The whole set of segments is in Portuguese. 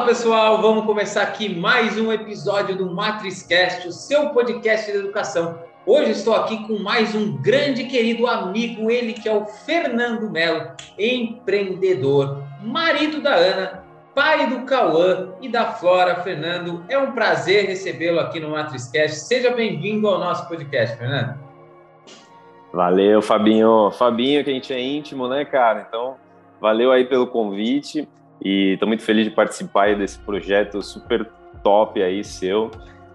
Fala pessoal, vamos começar aqui mais um episódio do MatrizCast, o seu podcast de educação. Hoje estou aqui com mais um grande querido amigo, ele que é o Fernando Melo, empreendedor, marido da Ana, pai do Cauã e da Flora. Fernando, é um prazer recebê-lo aqui no MatrizCast. Seja bem-vindo ao nosso podcast, Fernando. Valeu, Fabinho. Fabinho, que a gente é íntimo, né, cara? Então, valeu aí pelo convite. E estou muito feliz de participar desse projeto super top aí seu.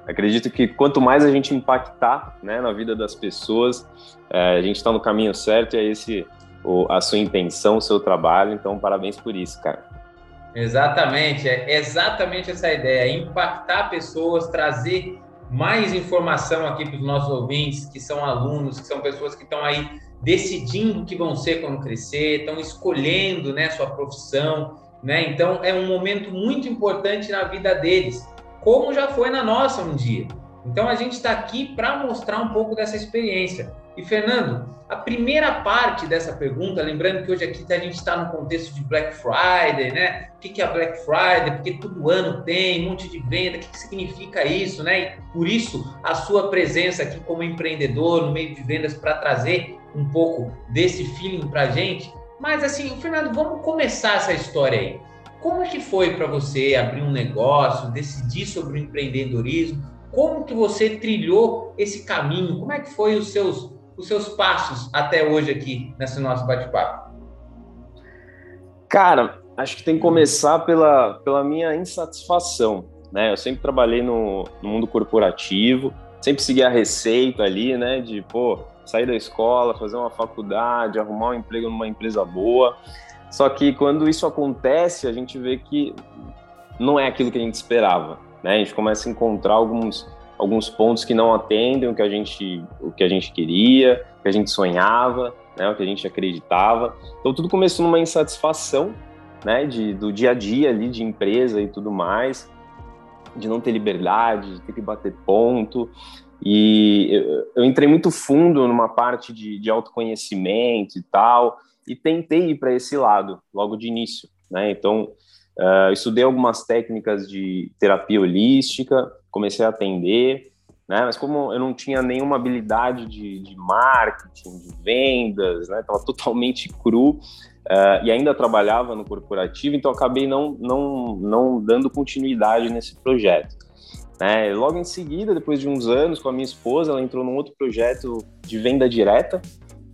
Acredito que quanto mais a gente impactar né, na vida das pessoas, é, a gente está no caminho certo e é esse o, a sua intenção, o seu trabalho. Então, parabéns por isso, cara. Exatamente, é exatamente essa ideia: impactar pessoas, trazer mais informação aqui para os nossos ouvintes, que são alunos, que são pessoas que estão aí decidindo o que vão ser quando crescer, estão escolhendo né, sua profissão né? Então é um momento muito importante na vida deles, como já foi na nossa um dia. Então a gente está aqui para mostrar um pouco dessa experiência. E Fernando, a primeira parte dessa pergunta, lembrando que hoje aqui a gente está no contexto de Black Friday, né? O que é Black Friday? Porque todo ano tem um monte de venda, o que significa isso, né? E por isso a sua presença aqui como empreendedor no meio de vendas para trazer um pouco desse feeling para a gente. Mas assim, Fernando, vamos começar essa história aí. Como é que foi para você abrir um negócio, decidir sobre o empreendedorismo? Como que você trilhou esse caminho? Como é que foi os seus os seus passos até hoje aqui nesse nosso bate-papo? Cara, acho que tem que começar pela, pela minha insatisfação, né? Eu sempre trabalhei no, no mundo corporativo, sempre segui a receita ali, né? De, pô, sair da escola, fazer uma faculdade, arrumar um emprego numa empresa boa. Só que quando isso acontece, a gente vê que não é aquilo que a gente esperava, né? A gente começa a encontrar alguns alguns pontos que não atendem o que a gente o que a gente queria, o que a gente sonhava, né? O que a gente acreditava. Então tudo começou numa insatisfação, né? De do dia a dia ali de empresa e tudo mais, de não ter liberdade, de ter que bater ponto. E eu, eu entrei muito fundo numa parte de, de autoconhecimento e tal, e tentei ir para esse lado logo de início, né? Então, uh, estudei algumas técnicas de terapia holística, comecei a atender, né? Mas como eu não tinha nenhuma habilidade de, de marketing, de vendas, né? Totalmente cru uh, e ainda trabalhava no corporativo, então acabei não, não, não dando continuidade nesse projeto. Né? Logo em seguida, depois de uns anos com a minha esposa, ela entrou num outro projeto de venda direta.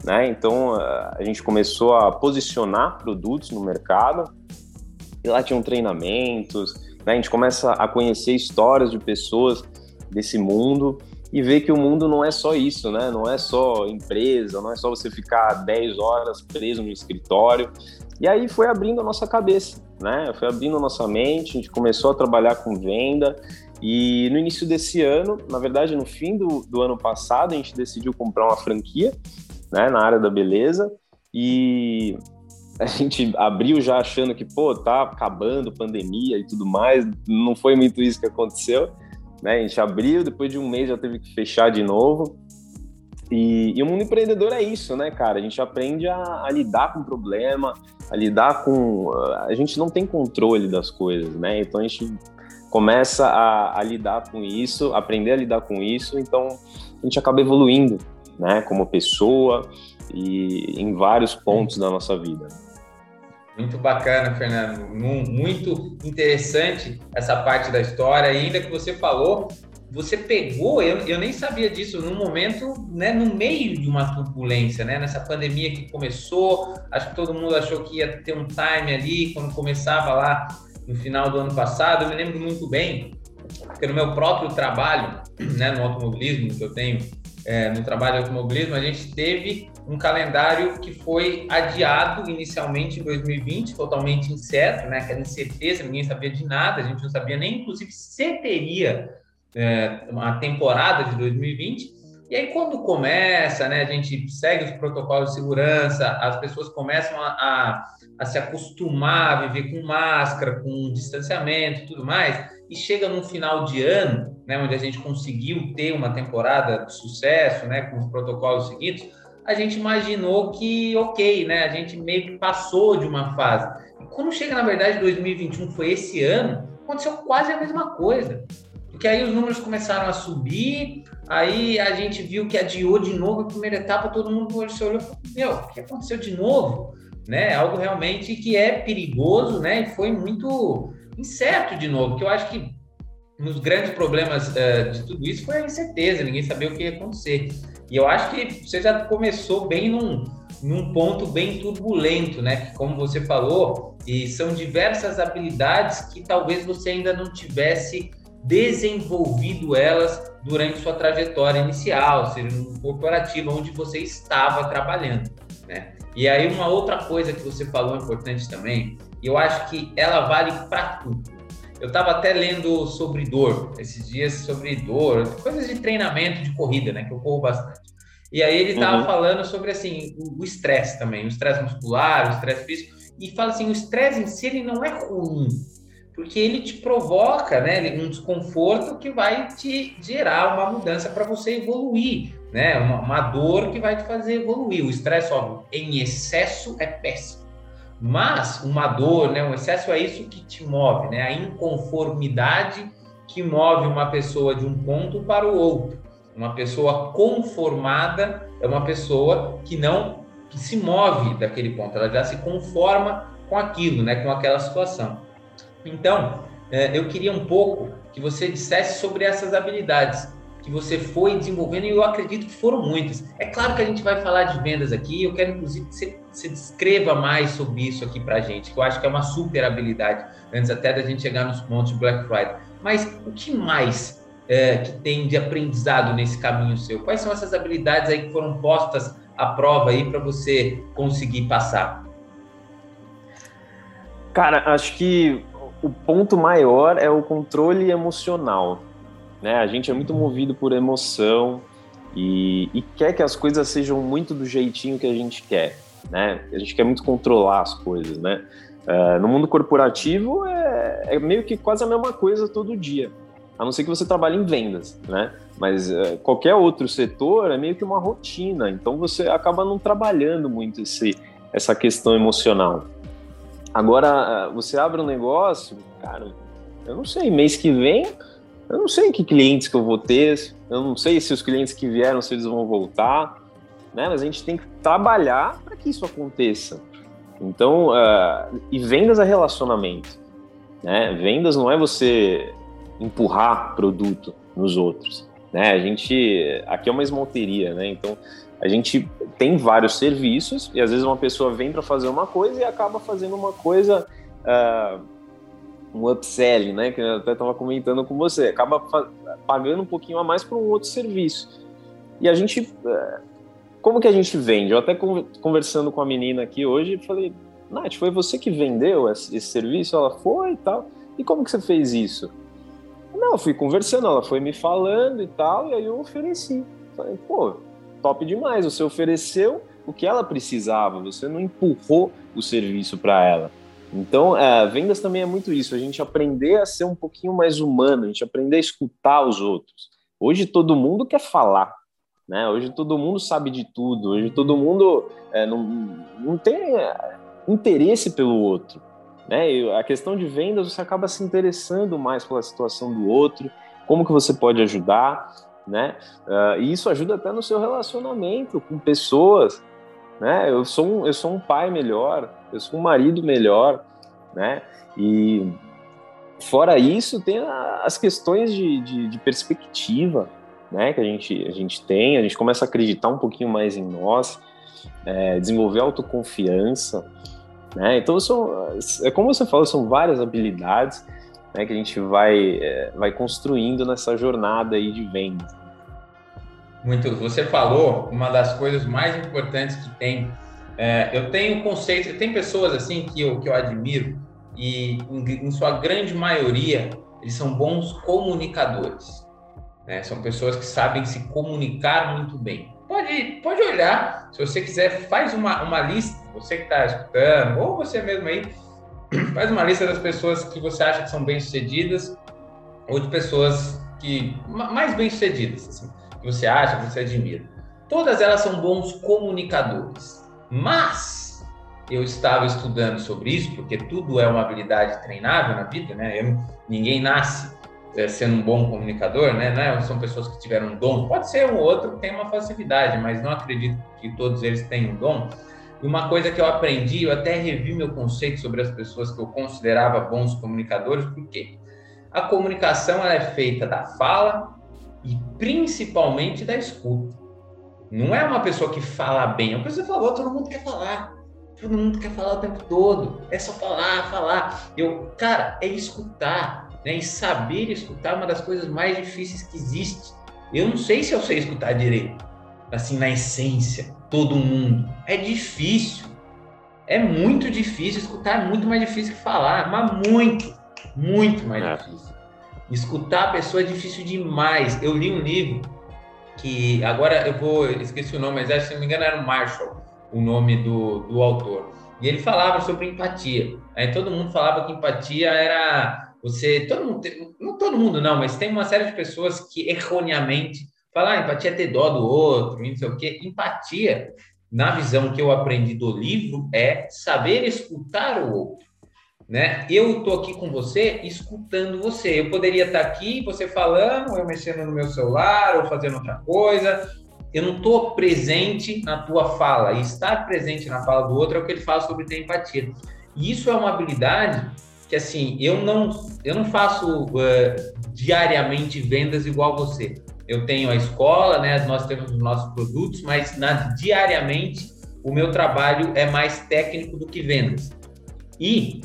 Né? Então a gente começou a posicionar produtos no mercado. E lá tinham treinamentos. Né? A gente começa a conhecer histórias de pessoas desse mundo e ver que o mundo não é só isso, né? Não é só empresa, não é só você ficar 10 horas preso no escritório. E aí foi abrindo a nossa cabeça, né? Foi abrindo a nossa mente, a gente começou a trabalhar com venda e no início desse ano, na verdade, no fim do, do ano passado, a gente decidiu comprar uma franquia né, na área da beleza e a gente abriu já achando que, pô, tá acabando pandemia e tudo mais. Não foi muito isso que aconteceu. Né? A gente abriu, depois de um mês já teve que fechar de novo. E, e o mundo empreendedor é isso, né, cara? A gente aprende a, a, lidar com o problema, a lidar com. A gente não tem controle das coisas, né? Então a gente começa a, a, lidar com isso, aprender a lidar com isso, então a gente acaba evoluindo, né, como pessoa e em vários pontos da nossa vida. Muito bacana, Fernando. Muito interessante essa parte da história. E ainda que você falou, você pegou, eu, eu nem sabia disso, num momento, né, no meio de uma turbulência, né, nessa pandemia que começou, acho que todo mundo achou que ia ter um time ali, quando começava lá no final do ano passado, eu me lembro muito bem, porque no meu próprio trabalho, né, no automobilismo que eu tenho, é, no trabalho de automobilismo, a gente teve um calendário que foi adiado inicialmente em 2020, totalmente incerto, né, aquela incerteza, ninguém sabia de nada, a gente não sabia nem, inclusive, se teria é, temporada de 2020, e aí, quando começa, né, a gente segue os protocolos de segurança, as pessoas começam a, a, a se acostumar a viver com máscara, com distanciamento e tudo mais, e chega no final de ano, né, onde a gente conseguiu ter uma temporada de sucesso, né, com os protocolos seguidos, a gente imaginou que, ok, né, a gente meio que passou de uma fase. E quando chega, na verdade, 2021, foi esse ano, aconteceu quase a mesma coisa. Porque aí os números começaram a subir, aí a gente viu que adiou de novo a primeira etapa, todo mundo olhou e falou, meu, o que aconteceu de novo? Né? Algo realmente que é perigoso, né? E foi muito incerto de novo, que eu acho que um dos grandes problemas uh, de tudo isso foi a incerteza, ninguém sabia o que ia acontecer. E eu acho que você já começou bem num, num ponto bem turbulento, né? Que, como você falou, e são diversas habilidades que talvez você ainda não tivesse desenvolvido elas durante sua trajetória inicial, seja no corporativo onde você estava trabalhando, né? E aí uma outra coisa que você falou importante também, e eu acho que ela vale para tudo. Eu estava até lendo sobre dor, esses dias sobre dor, coisas de treinamento de corrida, né? Que eu corro bastante. E aí ele estava uhum. falando sobre assim o estresse também, o estresse muscular, o estresse físico, e fala assim, o estresse em si ele não é ruim, porque ele te provoca, né, um desconforto que vai te gerar uma mudança para você evoluir, né, uma, uma, dor que vai te fazer evoluir. O estresse, óbvio, em excesso é péssimo. Mas uma dor, né, um excesso é isso que te move, né? A inconformidade que move uma pessoa de um ponto para o outro. Uma pessoa conformada é uma pessoa que não que se move daquele ponto, ela já se conforma com aquilo, né, com aquela situação. Então, é, eu queria um pouco que você dissesse sobre essas habilidades que você foi desenvolvendo, e eu acredito que foram muitas. É claro que a gente vai falar de vendas aqui, eu quero inclusive que você, você descreva mais sobre isso aqui para a gente, que eu acho que é uma super habilidade, antes até da gente chegar nos pontos de Black Friday. Mas o que mais é, que tem de aprendizado nesse caminho seu? Quais são essas habilidades aí que foram postas à prova aí para você conseguir passar? Cara, acho que o ponto maior é o controle emocional né? A gente é muito movido por emoção e, e quer que as coisas sejam muito do jeitinho que a gente quer, né? A gente quer muito controlar as coisas, né? Uh, no mundo corporativo é, é, meio que quase a mesma coisa todo dia, a não ser que você trabalhe em vendas, né? Mas uh, qualquer outro setor é meio que uma rotina, então você acaba não trabalhando muito esse, essa questão emocional. Agora, uh, você abre um negócio, cara, eu não sei, mês que vem eu não sei que clientes que eu vou ter, eu não sei se os clientes que vieram, se eles vão voltar, né? Mas a gente tem que trabalhar para que isso aconteça. Então, uh, e vendas é relacionamento, né? Vendas não é você empurrar produto nos outros, né? A gente, aqui é uma esmalteria, né? Então, a gente tem vários serviços e às vezes uma pessoa vem para fazer uma coisa e acaba fazendo uma coisa uh, um upselling, né? Que eu até estava comentando com você, acaba pagando um pouquinho a mais por um outro serviço. E a gente, é, como que a gente vende? Eu até conversando com a menina aqui hoje, falei, Nath, foi você que vendeu esse, serviço? Ela foi e tal. E como que você fez isso? Não, fui conversando, ela foi me falando e tal, e aí eu ofereci. Falei, pô, top demais, você ofereceu o que ela precisava, você não empurrou o serviço para ela. Então, é, vendas também é muito isso, a gente aprender a ser um pouquinho mais humano, a gente aprender a escutar os outros. Hoje todo mundo quer falar, né? Hoje todo mundo sabe de tudo, hoje todo mundo é, não, não tem é, interesse pelo outro, né? E a questão de vendas, você acaba se interessando mais pela situação do outro, como que você pode ajudar, né? Uh, e isso ajuda até no seu relacionamento com pessoas, né? Eu sou um, eu sou um pai melhor, eu sou um marido melhor, né? E fora isso, tem as questões de, de, de, perspectiva, né? Que a gente, a gente tem, a gente começa a acreditar um pouquinho mais em nós, é, desenvolver autoconfiança, né? Então, são, é como você falou, são várias habilidades né, que a gente vai, é, vai construindo nessa jornada aí de venda. Muito. Você falou uma das coisas mais importantes que tem é, eu tenho conceito, tem pessoas assim que eu, que eu admiro e em, em sua grande maioria eles são bons comunicadores. Né? São pessoas que sabem se comunicar muito bem. Pode, pode olhar, se você quiser, faz uma, uma lista, você que está escutando, ou você mesmo aí, faz uma lista das pessoas que você acha que são bem-sucedidas ou de pessoas que mais bem-sucedidas, assim, que você acha, que você admira. Todas elas são bons comunicadores. Mas eu estava estudando sobre isso, porque tudo é uma habilidade treinável na vida, né? Eu, ninguém nasce é, sendo um bom comunicador, né? É, são pessoas que tiveram um dom. Pode ser um outro que tem uma facilidade, mas não acredito que todos eles tenham um dom. E uma coisa que eu aprendi, eu até revi meu conceito sobre as pessoas que eu considerava bons comunicadores, porque a comunicação é feita da fala e principalmente da escuta. Não é uma pessoa que fala bem, é uma pessoa que fala, todo mundo quer falar. Todo mundo quer falar o tempo todo. É só falar, falar. Eu, cara, é escutar, né? E saber escutar é uma das coisas mais difíceis que existe. Eu não sei se eu sei escutar direito, assim, na essência, todo mundo. É difícil. É muito difícil. Escutar é muito mais difícil que falar, mas muito, muito mais é. difícil. Escutar a pessoa é difícil demais. Eu li um livro que agora eu vou esqueci o nome, mas se não me engano era o Marshall o nome do, do autor. E ele falava sobre empatia. Aí todo mundo falava que empatia era você, todo mundo, não todo mundo não, mas tem uma série de pessoas que erroneamente falam, ah, empatia é ter dó do outro, não sei o quê. Empatia, na visão que eu aprendi do livro, é saber escutar o outro. Né? Eu estou aqui com você, escutando você. Eu poderia estar aqui, você falando, eu mexendo no meu celular, ou fazendo outra coisa, eu não estou presente na tua fala. E estar presente na fala do outro é o que ele fala sobre ter empatia. E isso é uma habilidade que, assim, eu não, eu não faço uh, diariamente vendas igual você. Eu tenho a escola, né? Nós temos os nossos produtos, mas na, diariamente o meu trabalho é mais técnico do que vendas. E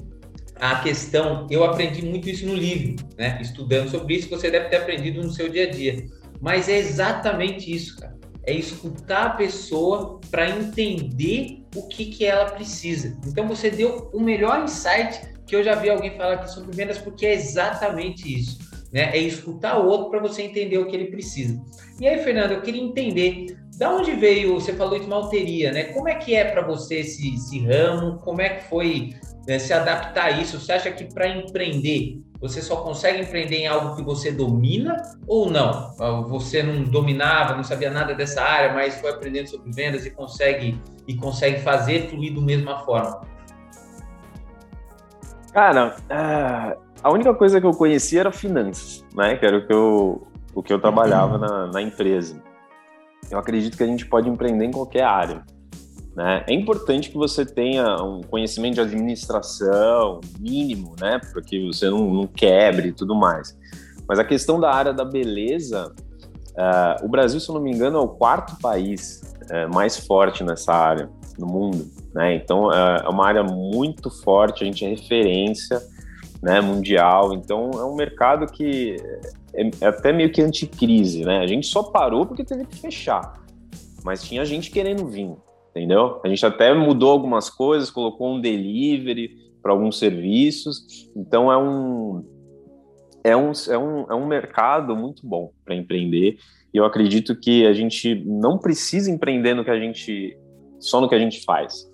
a questão, eu aprendi muito isso no livro, né? Estudando sobre isso, você deve ter aprendido no seu dia a dia. Mas é exatamente isso, cara é escutar a pessoa para entender o que, que ela precisa. Então você deu o melhor insight que eu já vi alguém falar aqui sobre vendas, porque é exatamente isso. Né? É escutar o outro para você entender o que ele precisa. E aí, Fernando, eu queria entender da onde veio, você falou de malteria, né? Como é que é para você esse, esse, ramo? Como é que foi né, se adaptar a isso? Você acha que para empreender você só consegue empreender em algo que você domina ou não? Ah, você não dominava, não sabia nada dessa área, mas foi aprendendo sobre vendas e consegue e consegue fazer fluir da mesma forma. Cara, ah, a única coisa que eu conhecia era finanças, né? Que era o que eu, o que eu trabalhava na, na empresa. Eu acredito que a gente pode empreender em qualquer área. Né? É importante que você tenha um conhecimento de administração mínimo, né? Para que você não, não, quebre e tudo mais. Mas a questão da área da beleza, uh, o Brasil, se eu não me engano, é o quarto país uh, mais forte nessa área no mundo, né? Então uh, é uma área muito forte, a gente é referência, né? Mundial. Então é um mercado que é, é até meio que anticrise, né? A gente só parou porque teve que fechar, mas tinha gente querendo vir entendeu? A gente até mudou algumas coisas, colocou um delivery para alguns serviços, então é um, é um, é um, é um mercado muito bom para empreender e eu acredito que a gente não precisa empreender no que a gente só no que a gente faz,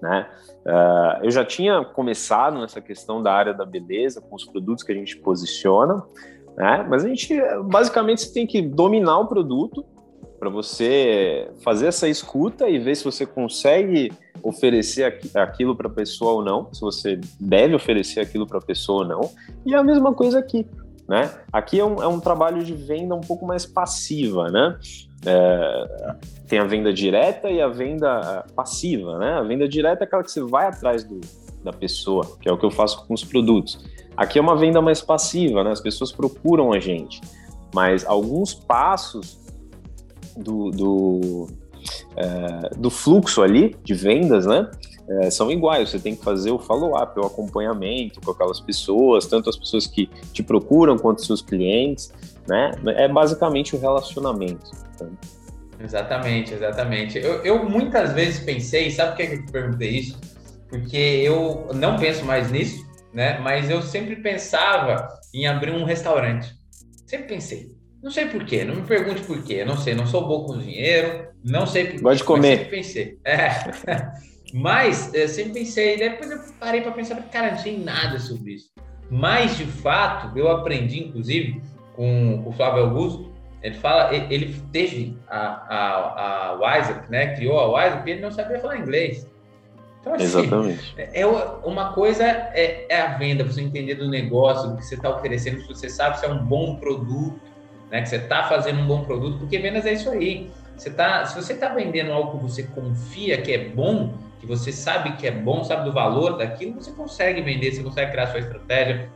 né? Uh, eu já tinha começado nessa questão da área da beleza com os produtos que a gente posiciona, né? Mas a gente basicamente você tem que dominar o produto para você fazer essa escuta e ver se você consegue oferecer aquilo para a pessoa ou não, se você deve oferecer aquilo para a pessoa ou não. E é a mesma coisa aqui, né? Aqui é um, é um trabalho de venda um pouco mais passiva, né? É, tem a venda direta e a venda passiva, né? A venda direta é aquela que você vai atrás do, da pessoa, que é o que eu faço com os produtos. Aqui é uma venda mais passiva, né? As pessoas procuram a gente, mas alguns passos do, do, é, do fluxo ali de vendas, né? É, são iguais. Você tem que fazer o follow-up, o acompanhamento com aquelas pessoas, tanto as pessoas que te procuram quanto seus clientes, né? É basicamente o relacionamento. Né? Exatamente, exatamente. Eu, eu, muitas vezes pensei, sabe por que eu perguntei isso? Porque eu não penso mais nisso, né? Mas eu sempre pensava em abrir um restaurante. Sempre pensei. Não sei porquê, não me pergunte porquê, não sei, não sou bom com dinheiro, não sei porquê. Gosto de comer. Sempre pensei. É. Mas eu sempre pensei, depois eu parei para pensar, cara, não sei nada sobre isso. Mas, de fato, eu aprendi, inclusive, com o Flávio Augusto, ele fala, ele teve a, a, a WhatsApp, né? Criou a WhatsApp e ele não sabia falar inglês. Então, assim, Exatamente. É, é uma coisa é, é, a venda, você entender do negócio, do que você está oferecendo, se você sabe se é um bom produto, né? Que você está fazendo um bom produto, porque vendas é isso aí. Você tá, se você está vendendo algo que você confia que é bom, que você sabe que é bom, sabe do valor daquilo, você consegue vender, você consegue criar sua estratégia,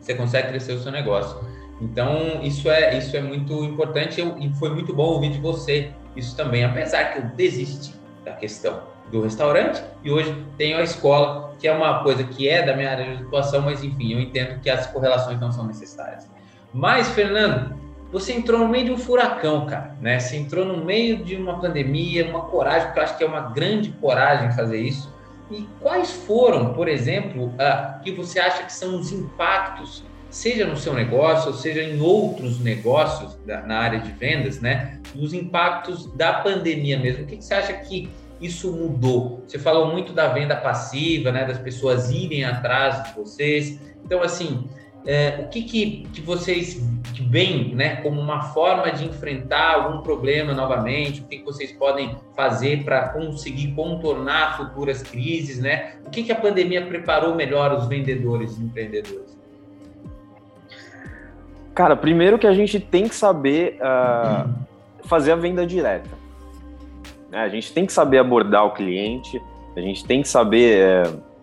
você consegue crescer o seu negócio. Então, isso é, isso é muito importante eu, e foi muito bom ouvir de você isso também, apesar que eu desisti da questão do restaurante e hoje tenho a escola, que é uma coisa que é da minha área de atuação, mas enfim, eu entendo que as correlações não são necessárias. Mas, Fernando, você entrou no meio de um furacão, cara, né? Você entrou no meio de uma pandemia, uma coragem, porque eu acho que é uma grande coragem fazer isso. E quais foram, por exemplo, uh, que você acha que são os impactos, seja no seu negócio, ou seja em outros negócios da, na área de vendas, né? Os impactos da pandemia mesmo. O que, que você acha que isso mudou? Você falou muito da venda passiva, né? Das pessoas irem atrás de vocês. Então, assim, é, o que, que, que vocês veem né, como uma forma de enfrentar algum problema novamente? O que, que vocês podem fazer para conseguir contornar futuras crises? Né? O que, que a pandemia preparou melhor os vendedores e empreendedores? Cara, primeiro que a gente tem que saber uh, fazer a venda direta. Né? A gente tem que saber abordar o cliente, a gente tem que saber. Uh,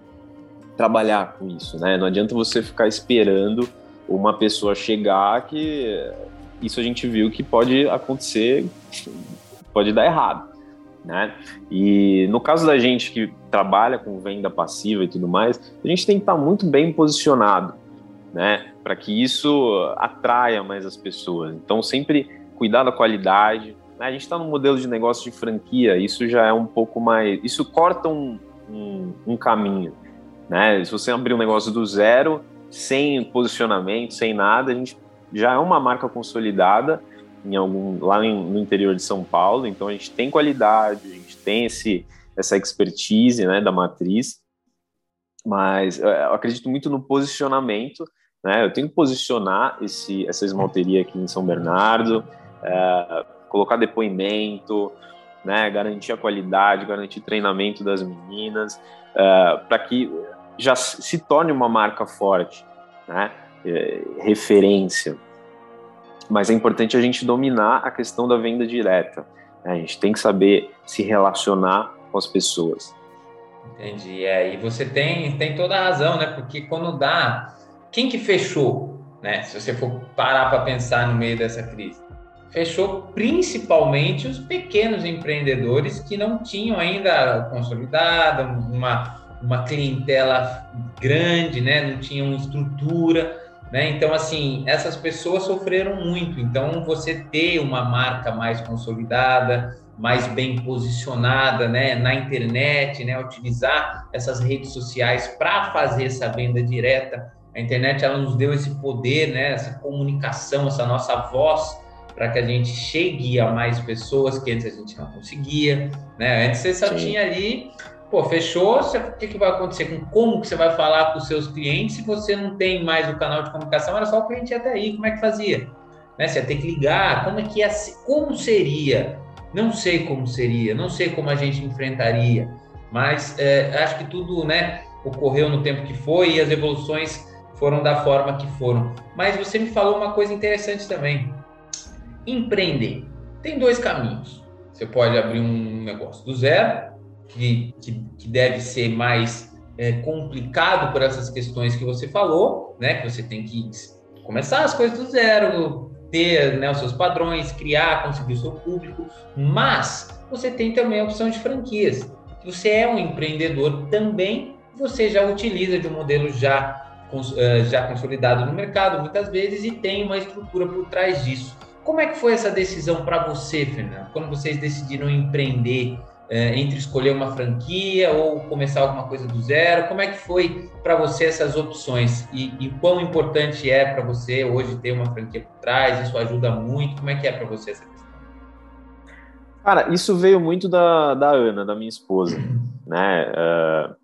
trabalhar com isso, né? Não adianta você ficar esperando uma pessoa chegar que isso a gente viu que pode acontecer, pode dar errado, né? E no caso da gente que trabalha com venda passiva e tudo mais, a gente tem que estar muito bem posicionado, né? Para que isso atraia mais as pessoas. Então sempre cuidar da qualidade. Né? A gente está no modelo de negócio de franquia, isso já é um pouco mais, isso corta um, um, um caminho. Né? Se você abrir um negócio do zero, sem posicionamento, sem nada, a gente já é uma marca consolidada em algum, lá no interior de São Paulo, então a gente tem qualidade, a gente tem esse, essa expertise né, da matriz, mas eu acredito muito no posicionamento, né? Eu tenho que posicionar esse, essa esmalteria aqui em São Bernardo, é, colocar depoimento, né, garantir a qualidade, garantir treinamento das meninas, é, para que já se torne uma marca forte, né? É, referência. Mas é importante a gente dominar a questão da venda direta. Né? A gente tem que saber se relacionar com as pessoas. Entendi. É, e você tem, tem toda a razão, né? Porque quando dá. Quem que fechou? Né? Se você for parar para pensar no meio dessa crise. Fechou principalmente os pequenos empreendedores que não tinham ainda consolidado uma, uma clientela grande, né? Não tinham estrutura, né? Então, assim, essas pessoas sofreram muito. Então, você ter uma marca mais consolidada, mais bem posicionada, né? Na internet, né? Utilizar essas redes sociais para fazer essa venda direta. A internet ela nos deu esse poder, né? Essa comunicação, essa nossa voz para que a gente chegue a mais pessoas que antes a gente não conseguia, né? Antes você só Sim. tinha ali Pô, fechou, o que, que vai acontecer com como que você vai falar com os seus clientes se você não tem mais o canal de comunicação? Era só o cliente até aí, como é que fazia? Né? Você ia ter que ligar, como é que ia, como seria? Não sei como seria, não sei como a gente enfrentaria, mas é, acho que tudo, né, ocorreu no tempo que foi e as evoluções foram da forma que foram. Mas você me falou uma coisa interessante também. Empreender tem dois caminhos. Você pode abrir um negócio do zero que, que, que deve ser mais é, complicado por essas questões que você falou, né? Que você tem que começar as coisas do zero, ter né, os seus padrões, criar, conseguir o seu público, mas você tem também a opção de franquias. Você é um empreendedor também, você já utiliza de um modelo já, é, já consolidado no mercado, muitas vezes, e tem uma estrutura por trás disso. Como é que foi essa decisão para você, Fernando? Quando vocês decidiram empreender é, entre escolher uma franquia ou começar alguma coisa do zero? Como é que foi para você essas opções e, e quão importante é para você hoje ter uma franquia por trás? Isso ajuda muito? Como é que é para você essa questão? Cara, isso veio muito da, da Ana, da minha esposa, né? Uh,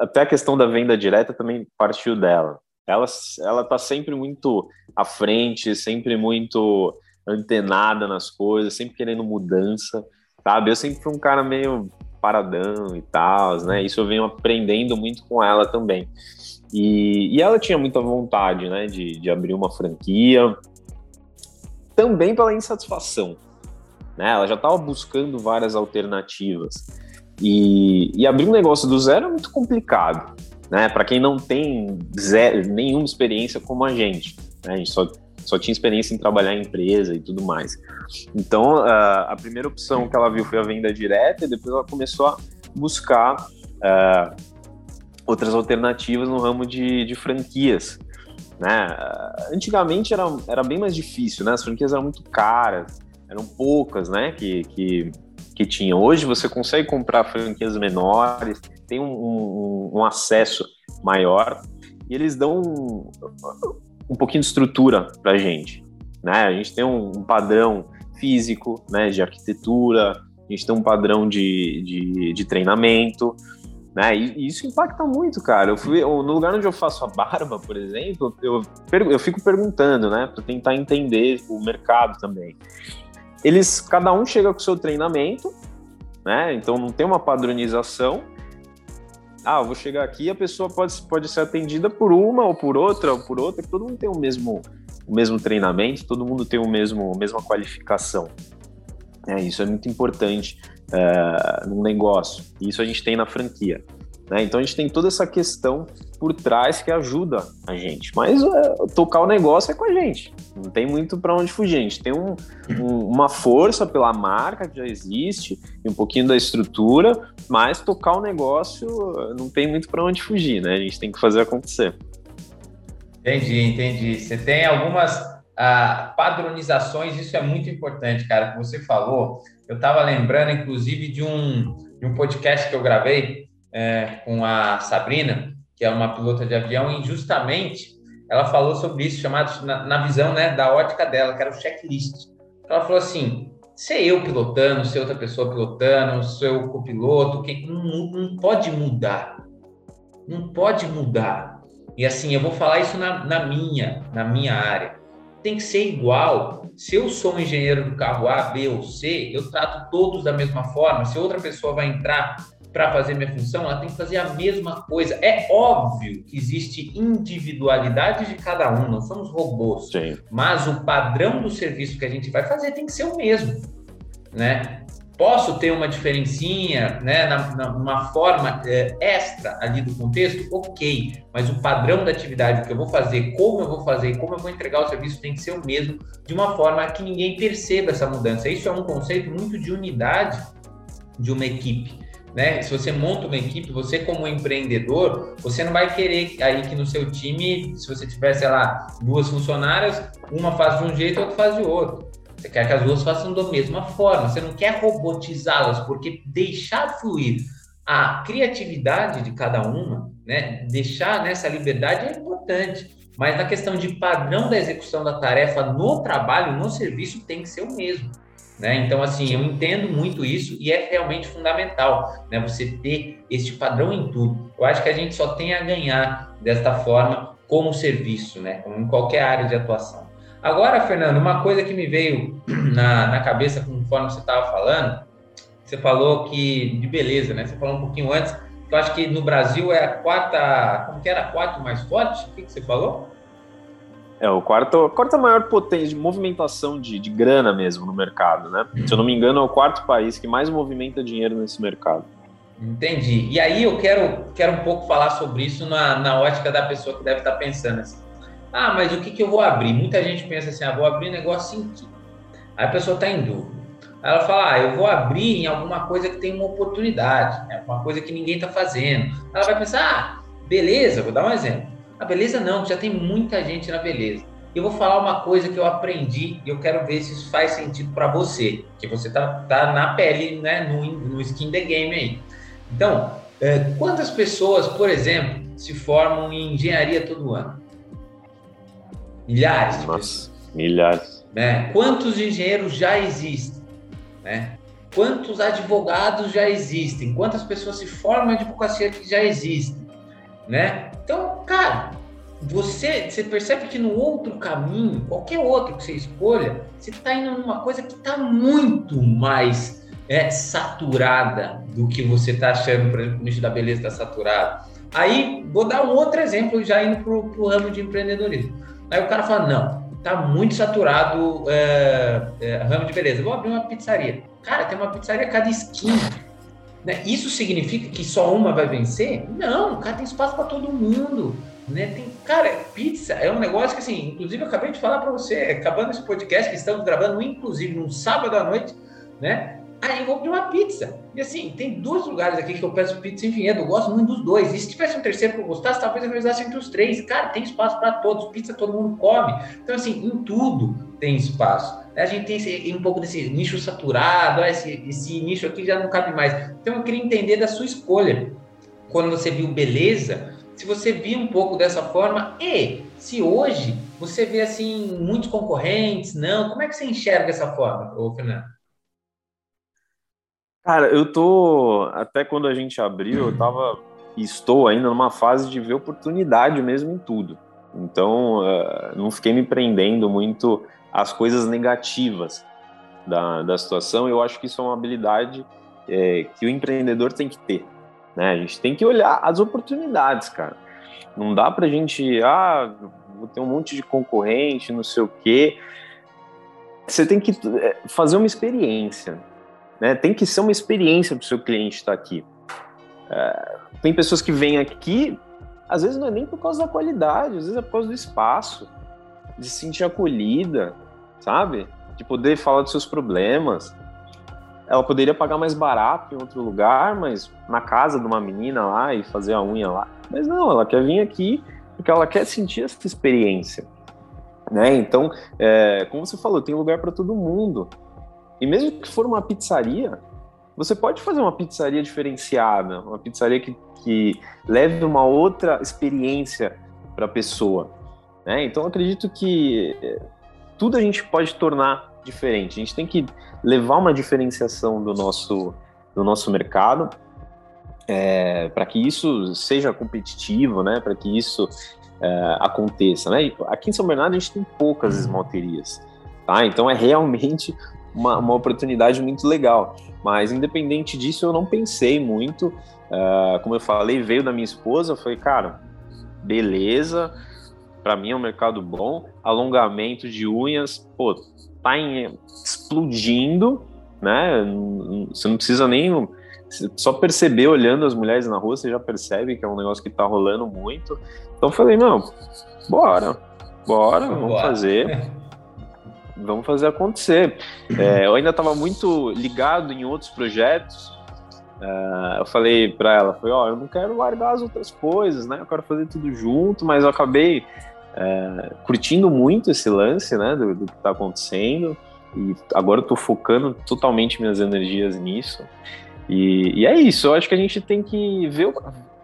até a questão da venda direta também partiu dela. Ela ela está sempre muito à frente, sempre muito antenada nas coisas, sempre querendo mudança sabe? Eu sempre fui um cara meio paradão e tal, né? Isso eu venho aprendendo muito com ela também. E, e ela tinha muita vontade, né, de, de abrir uma franquia, também pela insatisfação, né? Ela já estava buscando várias alternativas. E, e abrir um negócio do zero é muito complicado, né? Para quem não tem zero, nenhuma experiência como a gente, né? A gente só, só tinha experiência em trabalhar em empresa e tudo mais. Então, a, a primeira opção que ela viu foi a venda direta e depois ela começou a buscar uh, outras alternativas no ramo de, de franquias. Né? Antigamente era, era bem mais difícil, né? As franquias eram muito caras, eram poucas, né? Que, que, que tinham. Hoje você consegue comprar franquias menores, tem um, um, um acesso maior e eles dão um pouquinho de estrutura para a gente. Né? A gente tem um, um, padrão físico, né, de arquitetura, a gente tem um padrão de, de, de treinamento, né? E, isso impacta muito, cara. Eu fui, no lugar onde eu faço a barba, por exemplo, eu, eu fico perguntando, né, para tentar entender o mercado também. Eles, cada um chega com o seu treinamento, né? Então não tem uma padronização. Ah, vou chegar aqui, a pessoa pode, pode ser atendida por uma ou por outra ou por outra. Todo mundo tem o mesmo, o mesmo treinamento, todo mundo tem o mesmo, a mesma qualificação. É, isso é muito importante é, num negócio. Isso a gente tem na franquia. Né? Então a gente tem toda essa questão por trás que ajuda a gente. Mas é, tocar o negócio é com a gente. Não tem muito para onde fugir. A gente tem um, um, uma força pela marca que já existe, e um pouquinho da estrutura, mas tocar o negócio não tem muito para onde fugir, né? A gente tem que fazer acontecer. Entendi, entendi. Você tem algumas ah, padronizações, isso é muito importante, cara, que você falou. Eu estava lembrando, inclusive, de um, de um podcast que eu gravei é, com a Sabrina, que é uma pilota de avião, e justamente ela falou sobre isso, chamado na, na visão né, da ótica dela, que era o checklist. Ela falou assim: ser eu pilotando, ser outra pessoa pilotando, ser o copiloto, quem, não, não pode mudar. Não pode mudar. E assim, eu vou falar isso na, na minha, na minha área tem que ser igual. Se eu sou um engenheiro do carro A, B ou C, eu trato todos da mesma forma. Se outra pessoa vai entrar para fazer minha função, ela tem que fazer a mesma coisa. É óbvio que existe individualidade de cada um, não somos robôs. Sim. Mas o padrão do serviço que a gente vai fazer tem que ser o mesmo, né? Posso ter uma diferencinha, né, na, na, uma forma é, extra ali do contexto? Ok, mas o padrão da atividade que eu vou fazer, como eu vou fazer, como eu vou entregar o serviço tem que ser o mesmo, de uma forma que ninguém perceba essa mudança. Isso é um conceito muito de unidade de uma equipe. Né? Se você monta uma equipe, você como empreendedor, você não vai querer aí que no seu time, se você tiver, sei lá, duas funcionárias, uma faz de um jeito, outra faz de outro. Você quer que as duas façam da mesma forma. Você não quer robotizá-las, porque deixar fluir a criatividade de cada uma, né? Deixar nessa liberdade é importante. Mas na questão de padrão da execução da tarefa no trabalho, no serviço, tem que ser o mesmo. Né? Então, assim, eu entendo muito isso e é realmente fundamental né? você ter este padrão em tudo. Eu acho que a gente só tem a ganhar desta forma como serviço, né? como em qualquer área de atuação. Agora, Fernando, uma coisa que me veio na, na cabeça conforme você estava falando, você falou que de beleza, né? Você falou um pouquinho antes, que eu acho que no Brasil é a quarta, como que era a quarta mais forte? O que, que você falou? É, o quarto, a quarta maior potência de movimentação de, de grana mesmo no mercado, né? Se eu não me engano, é o quarto país que mais movimenta dinheiro nesse mercado. Entendi. E aí eu quero, quero um pouco falar sobre isso na, na ótica da pessoa que deve estar pensando assim. Ah, mas o que, que eu vou abrir? Muita gente pensa assim, ah, vou abrir negócio em quê? Aí a pessoa está em dúvida. Ela fala, ah, eu vou abrir em alguma coisa que tem uma oportunidade, né? uma coisa que ninguém está fazendo. Ela vai pensar, ah, beleza, vou dar um exemplo. A beleza não, já tem muita gente na beleza. Eu vou falar uma coisa que eu aprendi e eu quero ver se isso faz sentido para você, que você tá, tá na pele, né, no, no skin the game aí. Então, é, quantas pessoas, por exemplo, se formam em engenharia todo ano? Milhares de Nossa, pessoas. Milhares. Né? Quantos engenheiros já existem? Né? Quantos advogados já existem? Quantas pessoas se formam em advocacia que já existem? Né? Então, cara, você, você percebe que no outro caminho, qualquer outro que você escolha, você está indo numa coisa que está muito mais é saturada do que você está achando, por exemplo, o nicho da beleza está saturado. Aí, vou dar um outro exemplo, já indo para o ramo de empreendedorismo. Aí o cara fala, não, está muito saturado é, é, ramo de beleza, vou abrir uma pizzaria. Cara, tem uma pizzaria cada esquina. Né? Isso significa que só uma vai vencer? Não, cara, tem espaço para todo mundo. Né? Tem, cara, pizza é um negócio que, assim, inclusive eu acabei de falar para você, acabando esse podcast que estamos gravando, inclusive, num sábado à noite, né? Aí eu vou pedir uma pizza. E assim, tem dois lugares aqui que eu peço pizza em Vinhedo, eu gosto muito dos dois. E se tivesse um terceiro que eu gostasse, talvez eu realizasse entre os três. Cara, tem espaço para todos, pizza todo mundo come. Então, assim, em tudo tem espaço. A gente tem esse, um pouco desse nicho saturado, esse, esse nicho aqui já não cabe mais. Então, eu queria entender da sua escolha. Quando você viu beleza, se você viu um pouco dessa forma e se hoje você vê assim muitos concorrentes, não, como é que você enxerga essa forma, Fernando? Cara, eu tô até quando a gente abriu, eu tava estou ainda numa fase de ver oportunidade mesmo em tudo. Então, uh, não fiquei me prendendo muito às coisas negativas da, da situação. Eu acho que isso é uma habilidade é, que o empreendedor tem que ter. Né? A gente tem que olhar as oportunidades, cara. Não dá pra gente, ah, vou ter um monte de concorrente, não sei o quê. Você tem que é, fazer uma experiência. Né? Tem que ser uma experiência para o seu cliente estar aqui. É, tem pessoas que vêm aqui, às vezes não é nem por causa da qualidade, às vezes é por causa do espaço, de se sentir acolhida, sabe? De poder falar dos seus problemas ela poderia pagar mais barato em outro lugar, mas na casa de uma menina lá e fazer a unha lá. Mas não, ela quer vir aqui porque ela quer sentir essa experiência. Né? Então, é, como você falou, tem lugar para todo mundo. E mesmo que for uma pizzaria, você pode fazer uma pizzaria diferenciada, uma pizzaria que, que leve uma outra experiência para a pessoa. Né? Então, acredito que é, tudo a gente pode tornar diferente. A gente tem que levar uma diferenciação do nosso, do nosso mercado é, para que isso seja competitivo, né? Para que isso é, aconteça, né? Aqui em São Bernardo a gente tem poucas esmalterias, tá? Então é realmente uma, uma oportunidade muito legal. Mas independente disso, eu não pensei muito. Uh, como eu falei, veio da minha esposa, foi cara, beleza. Para mim é um mercado bom. Alongamento de unhas, pô, tá em, explodindo, né? Você não precisa nem só perceber olhando as mulheres na rua, você já percebe que é um negócio que tá rolando muito. Então eu falei, não, bora, bora, vamos bora. fazer. Vamos fazer acontecer. É, eu ainda estava muito ligado em outros projetos. É, eu falei para ela, foi, ó, eu não quero largar as outras coisas, né? Eu quero fazer tudo junto, mas eu acabei é, curtindo muito esse lance, né, do, do que está acontecendo. E agora eu tô focando totalmente minhas energias nisso. E, e, é isso, eu acho que a gente tem que ver,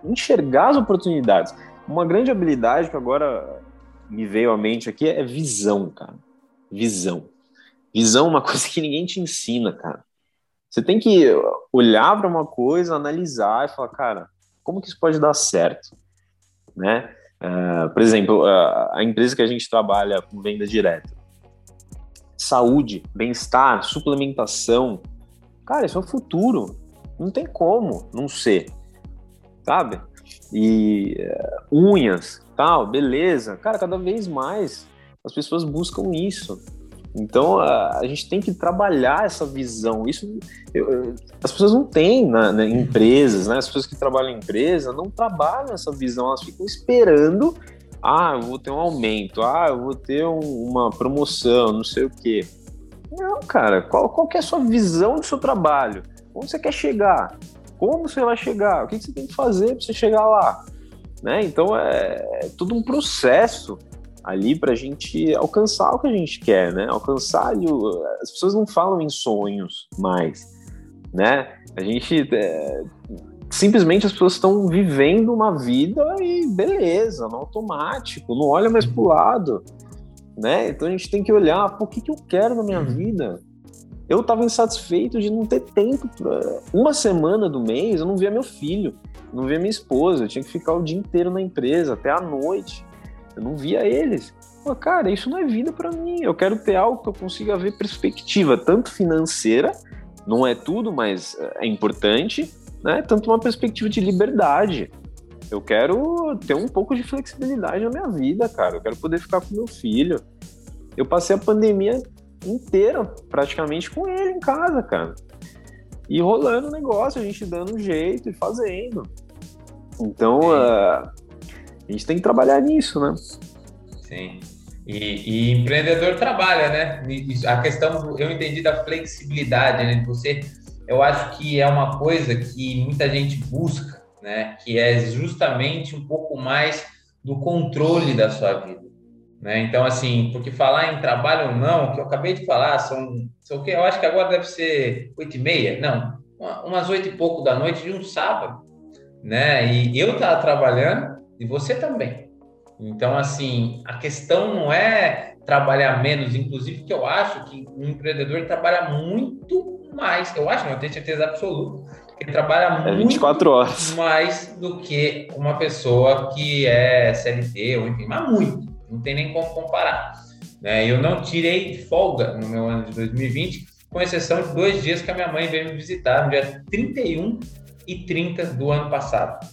enxergar as oportunidades. Uma grande habilidade que agora me veio à mente aqui é visão, cara. Visão. Visão é uma coisa que ninguém te ensina, cara. Você tem que olhar para uma coisa, analisar e falar, cara, como que isso pode dar certo, né? Uh, por exemplo, uh, a empresa que a gente trabalha com venda direta, saúde, bem-estar, suplementação, cara, isso é o futuro. Não tem como não ser, sabe? E uh, unhas, tal, beleza. Cara, cada vez mais as pessoas buscam isso. Então a, a, gente tem que trabalhar essa visão. Isso eu, as pessoas não têm na, na, empresas, né? As pessoas que trabalham em empresa não trabalham essa visão, elas ficam esperando. Ah, eu vou ter um aumento, ah, eu vou ter um, uma promoção, não sei o quê. Não, cara, qual, qual é a sua visão do seu trabalho? Onde você quer chegar? Como você vai chegar? O que você tem que fazer para você chegar lá? Né? Então é, é todo um processo ali para a gente alcançar o que a gente quer, né? Alcançar ali, as pessoas não falam em sonhos mais, né? A gente é, simplesmente as pessoas estão vivendo uma vida e beleza, no automático, não olha mais pro lado, né? Então a gente tem que olhar, por que que eu quero na minha uhum. vida? Eu estava insatisfeito de não ter tempo pra... uma semana do mês, eu não via meu filho, não via minha esposa, eu tinha que ficar o dia inteiro na empresa até a noite eu não via eles. Pô, cara, isso não é vida para mim. Eu quero ter algo que eu consiga ver perspectiva, tanto financeira, não é tudo, mas é importante, né? Tanto uma perspectiva de liberdade. Eu quero ter um pouco de flexibilidade na minha vida, cara. Eu quero poder ficar com meu filho. Eu passei a pandemia inteira praticamente com ele em casa, cara. E rolando o negócio, a gente dando um jeito e fazendo. Então, uh, a gente tem que trabalhar nisso, né? Sim. E, e, empreendedor trabalha, né? A questão, eu entendi da flexibilidade, né? Você, eu acho que é uma coisa que muita gente busca, né? Que é justamente um pouco mais do controle da sua vida, né? Então, assim, porque falar em trabalho ou não, que eu acabei de falar, são, são o que eu acho que agora deve ser oito e meia, não, umas oito e pouco da noite de um sábado, né? E eu estava trabalhando e você também. Então, assim, a questão não é trabalhar menos, inclusive que eu acho que um empreendedor trabalha muito mais, eu acho, não, eu tenho certeza absoluta, que ele trabalha é 24 horas. mais do que uma pessoa que é CLT, ou enfim, mas muito, não tem nem como comparar. Né? Eu não tirei folga no meu ano de 2020, com exceção de dois dias que a minha mãe veio me visitar, no dia 31 e 30 do ano passado.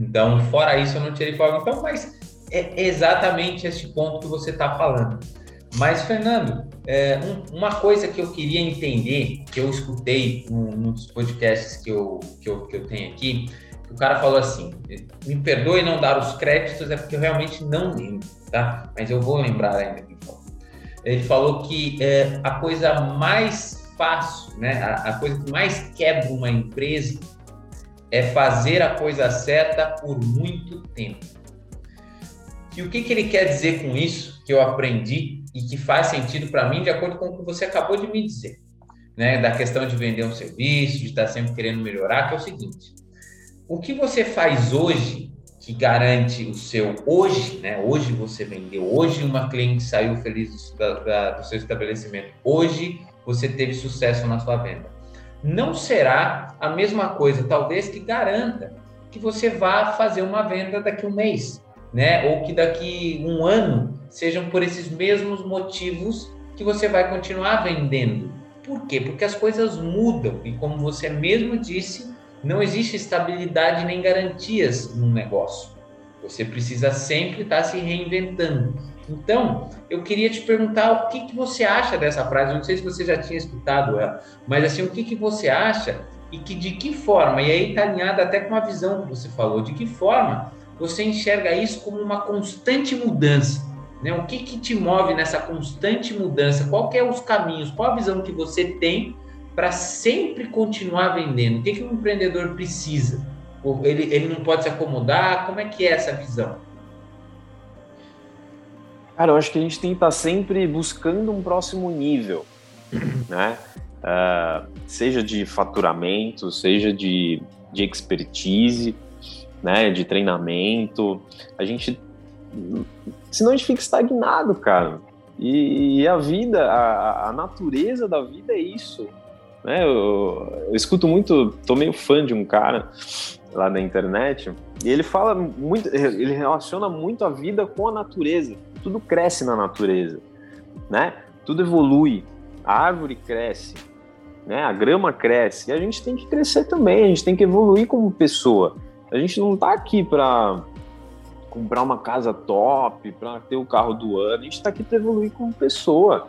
Então, fora isso, eu não tirei folga. Então, mas é exatamente esse ponto que você está falando. Mas, Fernando, é, um, uma coisa que eu queria entender, que eu escutei num, num dos podcasts que eu, que, eu, que eu tenho aqui, o cara falou assim: me perdoe não dar os créditos, é porque eu realmente não lembro, tá? Mas eu vou lembrar ainda falou. Ele falou que é, a coisa mais fácil, né, a, a coisa que mais quebra uma empresa é fazer a coisa certa por muito tempo. E o que, que ele quer dizer com isso, que eu aprendi e que faz sentido para mim, de acordo com o que você acabou de me dizer, né? Da questão de vender um serviço, de estar sempre querendo melhorar, que é o seguinte: o que você faz hoje que garante o seu hoje, né? Hoje você vendeu, hoje uma cliente saiu feliz do, da, do seu estabelecimento, hoje você teve sucesso na sua venda. Não será a mesma coisa, talvez, que garanta que você vá fazer uma venda daqui um mês, né? Ou que daqui um ano sejam por esses mesmos motivos que você vai continuar vendendo. Por quê? Porque as coisas mudam e, como você mesmo disse, não existe estabilidade nem garantias no negócio. Você precisa sempre estar se reinventando. Então, eu queria te perguntar o que, que você acha dessa frase. Eu não sei se você já tinha escutado ela, mas assim, o que, que você acha e que de que forma, e aí está alinhada até com a visão que você falou, de que forma você enxerga isso como uma constante mudança. Né? O que, que te move nessa constante mudança? Qual que é os caminhos? Qual a visão que você tem para sempre continuar vendendo? O que, que um empreendedor precisa? Ele, ele não pode se acomodar? Como é que é essa visão? Cara, eu acho que a gente tem que estar sempre buscando um próximo nível, né? Uh, seja de faturamento, seja de, de expertise, né, de treinamento. A gente. Senão a gente fica estagnado, cara. E, e a vida, a, a, natureza da vida é isso. Né? Eu, eu, escuto muito, tô meio fã de um cara lá na internet, e ele fala muito, ele relaciona muito a vida com a natureza. Tudo cresce na natureza, né? Tudo evolui. A árvore cresce, né? A grama cresce. E a gente tem que crescer também, a gente tem que evoluir como pessoa. A gente não tá aqui para comprar uma casa top, para ter o carro do ano, a gente está aqui para evoluir como pessoa,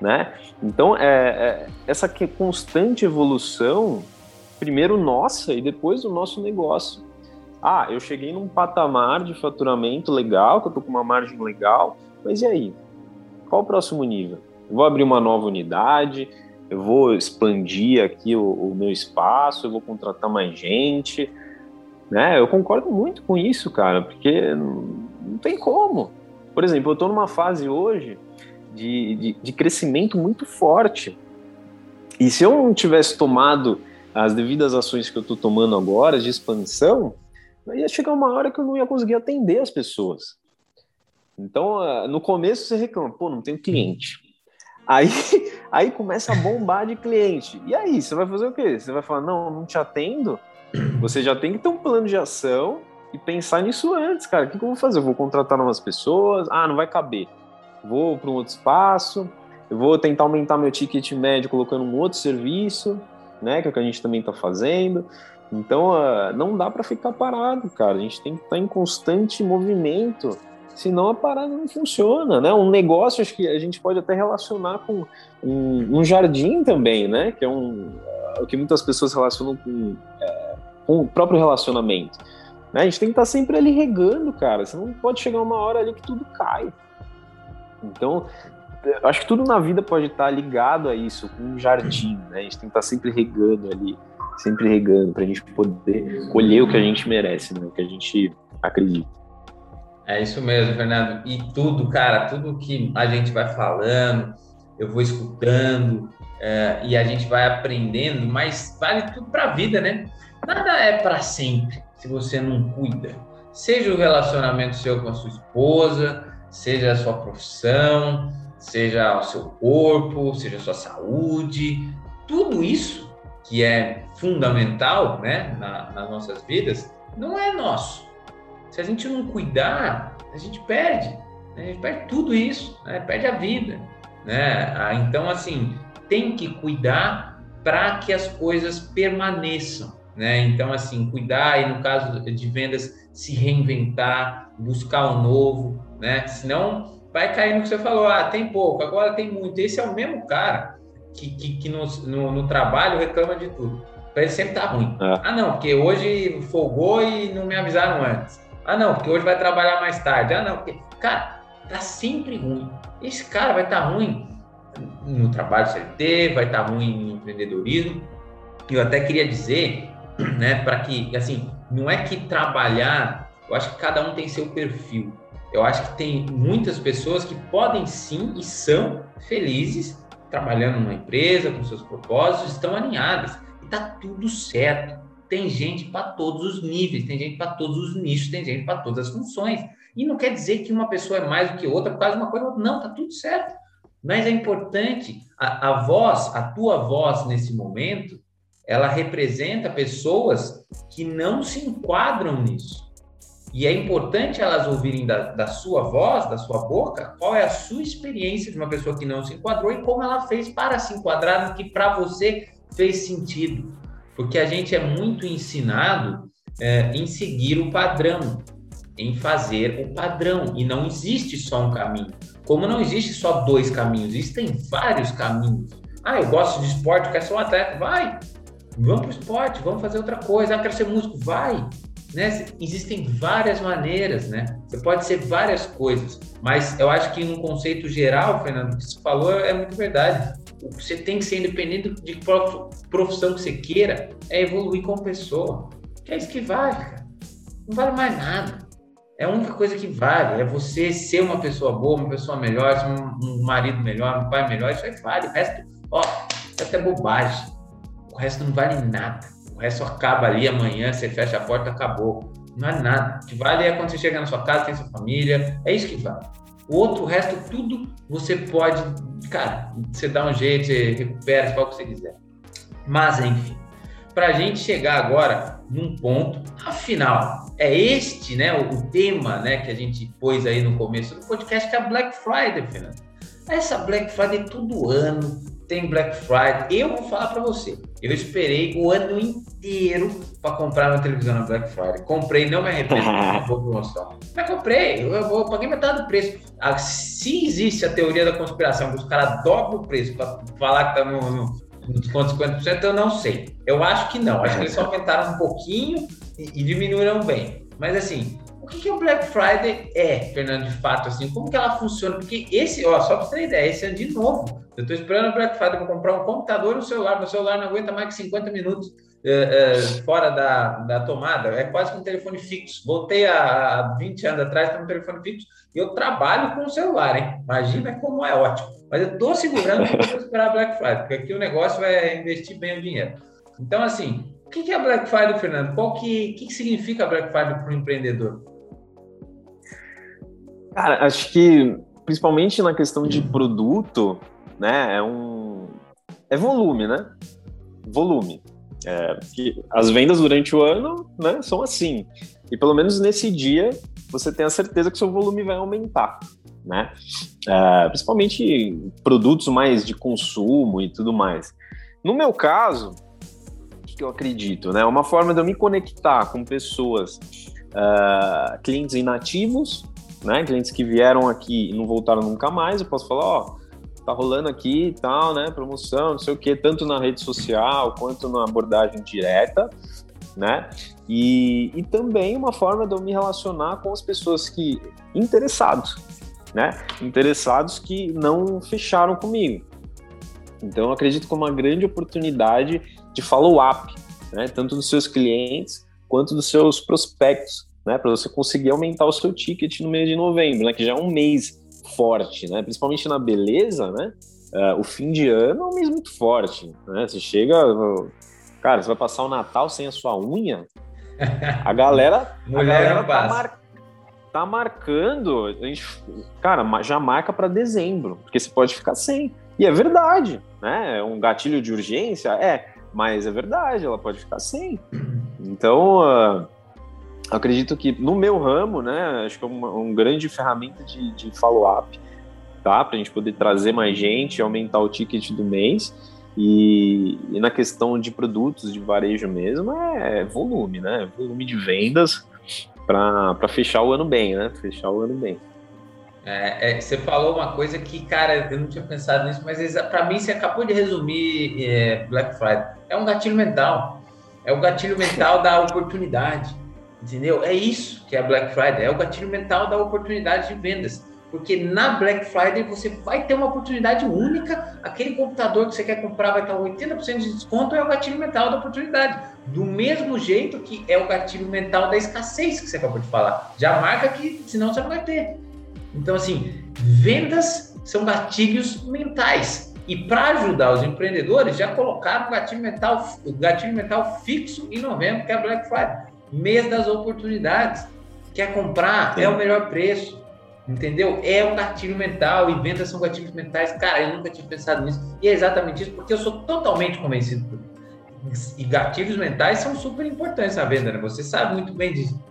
né? Então, é, é, essa constante evolução, primeiro nossa e depois o nosso negócio. Ah, eu cheguei num patamar de faturamento legal, que eu tô com uma margem legal, mas e aí? Qual o próximo nível? Eu vou abrir uma nova unidade, eu vou expandir aqui o, o meu espaço, eu vou contratar mais gente, né? Eu concordo muito com isso, cara, porque não, tem como. Por exemplo, eu estou numa fase hoje de, de, de, crescimento muito forte. E se eu não tivesse tomado as devidas ações que eu estou tomando agora de expansão, ia chegar uma hora que eu não ia conseguir atender as pessoas. Então, ah, no começo você reclama, pô, não tenho cliente. Aí, aí começa a bombar de cliente. E aí, você vai fazer o quê? Você vai falar, não, não te atendo? Você já tem que ter um plano de ação e pensar nisso antes, cara. O que, que eu vou fazer? Eu vou contratar novas pessoas? Ah, não vai caber. Vou para um outro espaço. eu vou tentar aumentar meu ticket médio colocando um outro serviço, né, que é o que a gente também está fazendo. Então, uh, não dá para ficar parado, cara. A gente tem que estar tá em constante movimento, senão a parada não funciona, né? Um negócio, acho que a gente pode até relacionar com um, um jardim também, né? Que é um, uh, o que muitas pessoas relacionam com, uh, com o próprio relacionamento. Né? A gente tem que estar tá sempre ali regando, cara. Você não pode chegar uma hora ali que tudo cai. Então, acho que tudo na vida pode estar ligado a isso, com um jardim, né? A gente tem que estar sempre regando ali sempre regando, para a gente poder colher o que a gente merece, né? o que a gente acredita. É isso mesmo, Fernando. E tudo, cara, tudo que a gente vai falando, eu vou escutando é, e a gente vai aprendendo, mas vale tudo para a vida, né? Nada é para sempre se você não cuida. Seja o relacionamento seu com a sua esposa, seja a sua profissão, seja o seu corpo, seja a sua saúde, tudo isso que é fundamental né, na, nas nossas vidas, não é nosso. Se a gente não cuidar, a gente perde. Né? A gente perde tudo isso, né? perde a vida. Né? Ah, então, assim, tem que cuidar para que as coisas permaneçam. Né? Então, assim, cuidar e no caso de vendas, se reinventar, buscar o novo, né? Senão vai cair no que você falou, ah, tem pouco, agora tem muito. Esse é o mesmo cara que, que, que no, no, no, trabalho reclama de tudo. Para ele sempre tá ruim. É. Ah, não, porque hoje folgou e não me avisaram antes. Ah, não, porque hoje vai trabalhar mais tarde. Ah, não, porque. Cara, tá sempre ruim. Esse cara vai estar tá ruim no trabalho CLT, vai estar tá ruim no empreendedorismo. Eu até queria dizer, né, para que, assim, não é que trabalhar, eu acho que cada um tem seu perfil. Eu acho que tem muitas pessoas que podem sim e são felizes trabalhando numa empresa, com seus propósitos, estão alinhadas. E tá tudo certo. Tem gente para todos os níveis, tem gente para todos os nichos, tem gente para todas as funções. E não quer dizer que uma pessoa é mais do que outra por causa de uma coisa. Não, tá tudo certo. Mas é importante, a, a voz, a tua voz nesse momento, ela representa pessoas que não se enquadram nisso. E é importante elas ouvirem da, da, sua voz, da sua boca, qual é a sua experiência de uma pessoa que não se enquadrou e como ela fez para se enquadrar no que para você fez sentido. Porque a gente é muito ensinado é, em seguir o padrão, em fazer o padrão. E não existe só um caminho. Como não existe só dois caminhos, existem vários caminhos. Ah, eu gosto de esporte, eu quero ser um atleta. Vai! Vamos para o esporte, vamos fazer outra coisa. Ah, quero ser músico. Vai! Né? Existem várias maneiras, né? Você pode ser várias coisas, mas eu acho que no conceito geral, Fernando, o que você falou é muito verdade. Você tem que ser independente de profissão que você queira, é evoluir como pessoa. Que é isso que vale, cara. Não vale mais nada. É a única coisa que vale, é você ser uma pessoa boa, uma pessoa melhor, um, marido melhor, um pai melhor, isso aí vale. O resto, ó, o resto é bobagem. O resto não vale nada resto acaba ali amanhã, você fecha a porta, acabou. Não é nada. O que vale é quando você chega na sua casa, tem sua família, é isso que vale. O outro, o resto, tudo você pode, cara, você dá um jeito, você recupera, você faz o que você quiser. Mas, enfim, para a gente chegar agora num ponto, afinal, é este, né, o, tema, né, que a gente pôs aí no começo do podcast, que é a Black Friday, Fernando. Essa Black Friday todo ano, tem Black Friday. Eu vou falar para você, eu esperei o ano inteiro para comprar uma televisão na Black Friday. Comprei, não me arrependo, vou promoção. Mas comprei, eu, vou, paguei metade do preço. Ah, se existe a teoria da conspiração, que os caras dobram o preço para falar que tá no, no, no desconto de 50%, eu não sei. Eu acho que não. Acho que eles só aumentaram um pouquinho e, e diminuíram bem. Mas assim, que, que o Black Friday é, Fernando, de fato, assim? Como que ela funciona? Porque esse, ó, só para você ter ideia, esse ano de novo, eu estou esperando o Black Friday para comprar um computador e um celular. Meu celular não aguenta mais que 50 minutos é, é, fora da, da tomada. É quase que um telefone fixo. Voltei há 20 anos atrás para um telefone fixo e eu trabalho com o celular, hein? Imagina como é ótimo. Mas eu estou segurando para esperar a Black Friday, porque aqui o negócio é investir bem o dinheiro. Então, assim, o que é Black Friday, Fernando? Qual que, que, que significa Black Friday para o empreendedor? Cara, acho que principalmente na questão de produto, né, é um é volume, né? Volume. É, as vendas durante o ano, né, são assim. E pelo menos nesse dia você tem a certeza que seu volume vai aumentar. né? Uh, principalmente produtos mais de consumo e tudo mais. No meu caso, que eu acredito, né? Uma forma de eu me conectar com pessoas, uh, clientes inativos, né? Clientes que vieram aqui e não voltaram nunca mais, eu posso falar, ó, tá rolando aqui e tal, né? Promoção, não sei o que, tanto na rede social quanto na abordagem direta, né? E, e também uma forma de eu me relacionar com as pessoas que interessados, né? Interessados que não fecharam comigo. Então, eu acredito que é uma grande oportunidade de follow-up, né? Tanto dos seus clientes quanto dos seus prospectos, né? Para você conseguir aumentar o seu ticket no mês de novembro, né? Que já é um mês forte, né? Principalmente na beleza, né? Uh, o fim de ano é um mês muito forte, né? Você chega, cara, você vai passar o Natal sem a sua unha, a galera, a galera tá, mar, tá, marcando, a gente, cara, já marca para dezembro, porque você pode ficar sem. E é verdade, né? É um gatilho de urgência, é, mas é verdade, ela pode ficar sem. Então, uh, acredito que no meu ramo, né, acho que é uma, grande ferramenta de, de follow-up, tá? Para a gente poder trazer mais gente, aumentar o ticket do mês. E, e, na questão de produtos de varejo mesmo, é volume, né? Volume de vendas para fechar o ano bem, né? Fechar o ano bem. É, é, você falou uma coisa que, cara, eu não tinha pensado nisso, mas para mim você acabou de resumir é, Black Friday. É um gatilho mental. É o gatilho mental da oportunidade. Entendeu? É isso que é a Black Friday. É o gatilho mental da oportunidade de vendas. Porque na Black Friday você vai ter uma oportunidade única. Aquele computador que você quer comprar vai estar 80% de desconto, é o gatilho mental da oportunidade. Do mesmo jeito que é o gatilho mental da escassez que você acabou de falar. Já marca que senão você não vai ter. Então, assim, vendas são gatilhos mentais. E para ajudar os empreendedores, já colocaram o gatilho mental, o gatilho mental fixo em novembro, que é a Black Friday. Mês das oportunidades. Quer comprar? Sim. É o melhor preço Entendeu? É um gatilho mental e vendas são gatilhos mentais. Cara, eu nunca tinha pensado nisso. E é exatamente isso, porque eu sou totalmente convencido. E gatilhos mentais são super importantes na venda, né? Você sabe muito bem disso.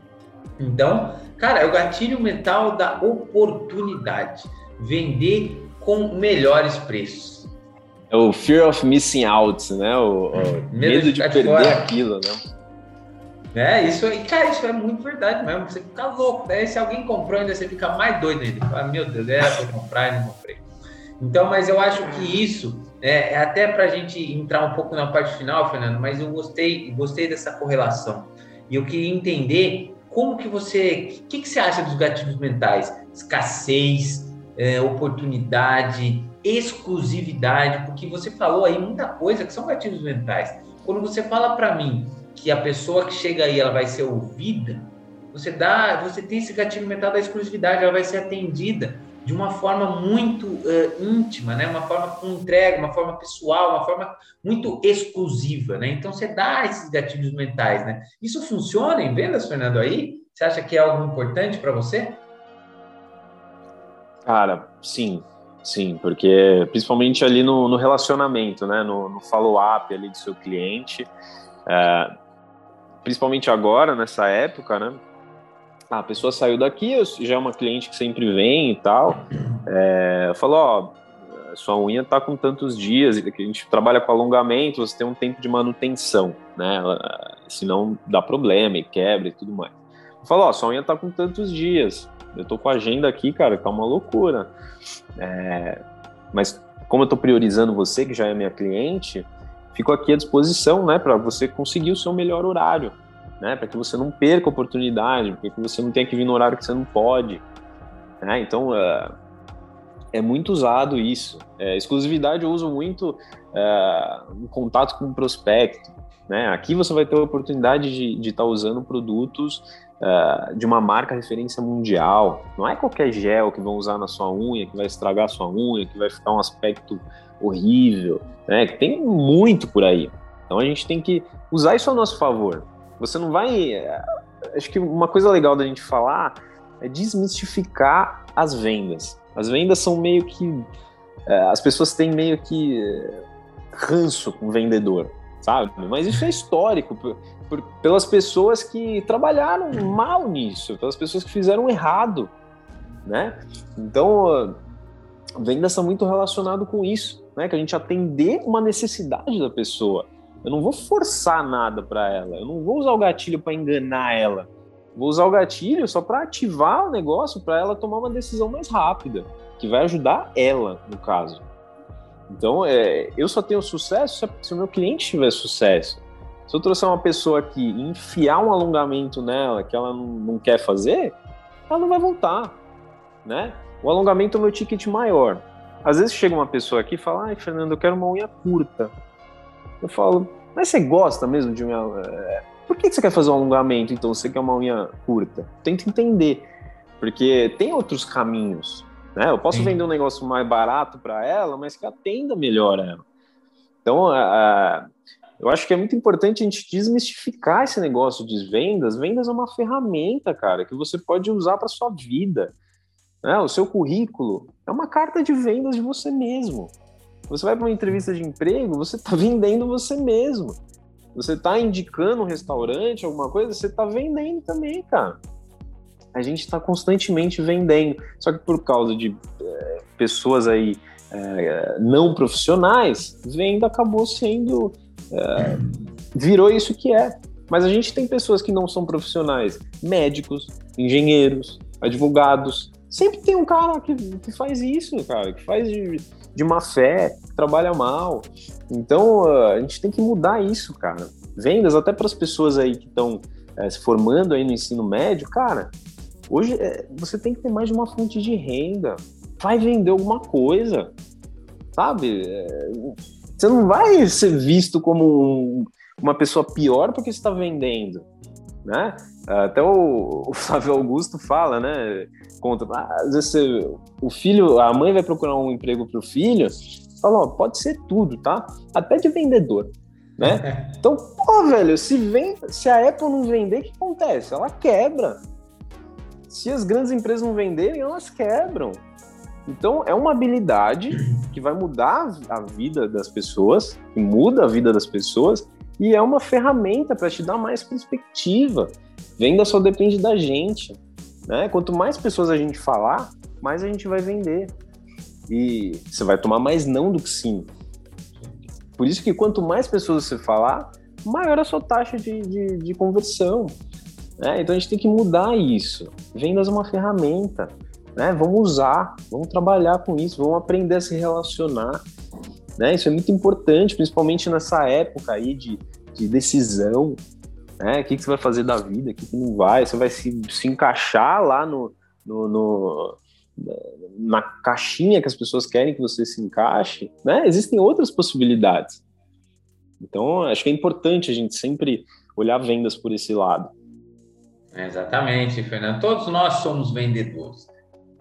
Então, cara, é o gatilho mental da oportunidade. Vender com melhores preços. É o fear of missing out, né? O, o medo, medo, de, de perder fora. aquilo, né? É, isso aí, cara, isso é muito verdade mesmo. Você fica louco. Daí, se alguém comprou, ainda você fica mais doido ainda. Fala, meu Deus, era pra comprar e não comprei. Então, mas eu acho que isso é, é até para a gente entrar um pouco na parte final, Fernando, mas eu gostei, gostei dessa correlação. E eu queria entender como que você. O que, que você acha dos gatilhos mentais? Escassez, é, oportunidade, exclusividade, porque você falou aí muita coisa que são gatilhos mentais. Quando você fala para mim que a pessoa que chega aí ela vai ser ouvida, você dá, você tem esse gatilho mental da exclusividade, ela vai ser atendida de uma forma muito uh, íntima, né? Uma forma com entrega, uma forma pessoal, uma forma muito exclusiva, né? Então você dá esses gatilhos mentais, né? Isso funciona em vendas, Fernando? Aí você acha que é algo importante para você? Cara, sim, sim, porque principalmente ali no, no relacionamento, né? No, no follow-up ali do seu cliente. É, principalmente agora, nessa época, né? a pessoa saiu daqui, já é uma cliente que sempre vem e tal. É, falou, ó, sua unha tá com tantos dias, a gente trabalha com alongamento, você tem um tempo de manutenção, né? Senão dá problema e quebra e tudo mais. Falou, ó, sua unha tá com tantos dias. Eu tô com a agenda aqui, cara, tá uma loucura. É, mas como eu tô priorizando você, que já é minha cliente, fico aqui à disposição, né, para você conseguir o seu melhor horário, né, para que você não perca a oportunidade, para que você não tenha que vir no horário que você não pode, né? Então uh, é muito usado isso. É, exclusividade eu uso muito uh, em contato com o prospecto, né? Aqui você vai ter a oportunidade de estar tá usando produtos uh, de uma marca referência mundial. Não é qualquer gel que vão usar na sua unha que vai estragar a sua unha, que vai ficar um aspecto horrível, né? Tem muito por aí. Então a gente tem que usar isso a nosso favor. Você não vai. Eh, acho que uma coisa legal da gente falar é desmistificar as vendas. As vendas são meio que. Eh, as pessoas têm meio que eh, ranço com o vendedor, sabe? Mas isso é histórico. Pelas pessoas que trabalharam mal nisso, pelas pessoas que fizeram errado. né? Então, vendas são muito relacionado com isso, né? Que a gente atender uma necessidade da pessoa. Eu não vou forçar nada para ela, eu não vou usar o gatilho para enganar ela. Vou usar o gatilho só para ativar o negócio para ela tomar uma decisão mais rápida, que vai ajudar ela, no caso. Então, é, eu só tenho sucesso se o meu cliente tiver sucesso. Se eu trouxer uma pessoa aqui e enfiar um alongamento nela que ela não, não quer fazer, ela não vai voltar, né? O alongamento é o meu ticket maior. Às vezes chega uma pessoa aqui e fala, ai, Fernando, eu quero uma unha curta. Eu falo, mas você gosta mesmo de unha... É, por que você quer fazer um alongamento, então, você quer uma unha curta? Tenta entender, porque tem outros caminhos, né? Eu posso Sim. vender um negócio mais barato para ela, mas que atenda melhor ela. Então, a, eu acho que é muito importante a gente desmistificar esse negócio de vendas. Vendas é uma ferramenta, cara, que você pode usar para sua vida. Né? O seu currículo é uma carta de vendas de você mesmo. Você vai para uma entrevista de emprego, você está vendendo você mesmo. Você está indicando um restaurante, alguma coisa, você está vendendo também, cara. A gente está constantemente vendendo. Só que por causa de é, pessoas aí é, não profissionais, venda acabou sendo é, virou isso que é. Mas a gente tem pessoas que não são profissionais, médicos, engenheiros, advogados. Sempre tem um cara que, que faz isso, cara, que faz de, de má fé, trabalha mal. Então a gente tem que mudar isso, cara. Vendas até para as pessoas aí que estão é, se formando aí no ensino médio, cara. Hoje é, você tem que ter mais de uma fonte de renda. Vai vender alguma coisa, sabe? É, você não vai ser visto como um, uma pessoa pior porque está vendendo, né? Até o, o, Flávio Augusto fala, né? Conta, ah, às vezes você, o filho, a mãe vai procurar um emprego para o filho, fala, ó, pode ser tudo, tá? Até de vendedor, né? Então, pô, velho, se, vem, se a Apple não vender, o que acontece? Ela quebra. Se as grandes empresas não venderem, elas quebram. Então, é uma habilidade que vai mudar a vida das pessoas, que muda a vida das pessoas, e é uma ferramenta para te dar mais perspectiva. Venda só depende da gente. Né? Quanto mais pessoas a gente falar, mais a gente vai vender. E você vai tomar mais não do que sim. Por isso que quanto mais pessoas você falar, maior a sua taxa de, de, de conversão. Né? Então a gente tem que mudar isso. Vendas é uma ferramenta né? Vamos usar, vamos trabalhar com isso, vamos aprender a se relacionar, né? Isso é muito importante, principalmente nessa época aí de, de decisão, né? O que, que você vai fazer da vida, o que, que não vai, você vai se, se encaixar lá no, no, no na caixinha que as pessoas querem que você se encaixe, né? Existem outras possibilidades. Então, acho que é importante a gente sempre olhar vendas por esse lado. Exatamente, Fernando. Todos nós somos vendedores.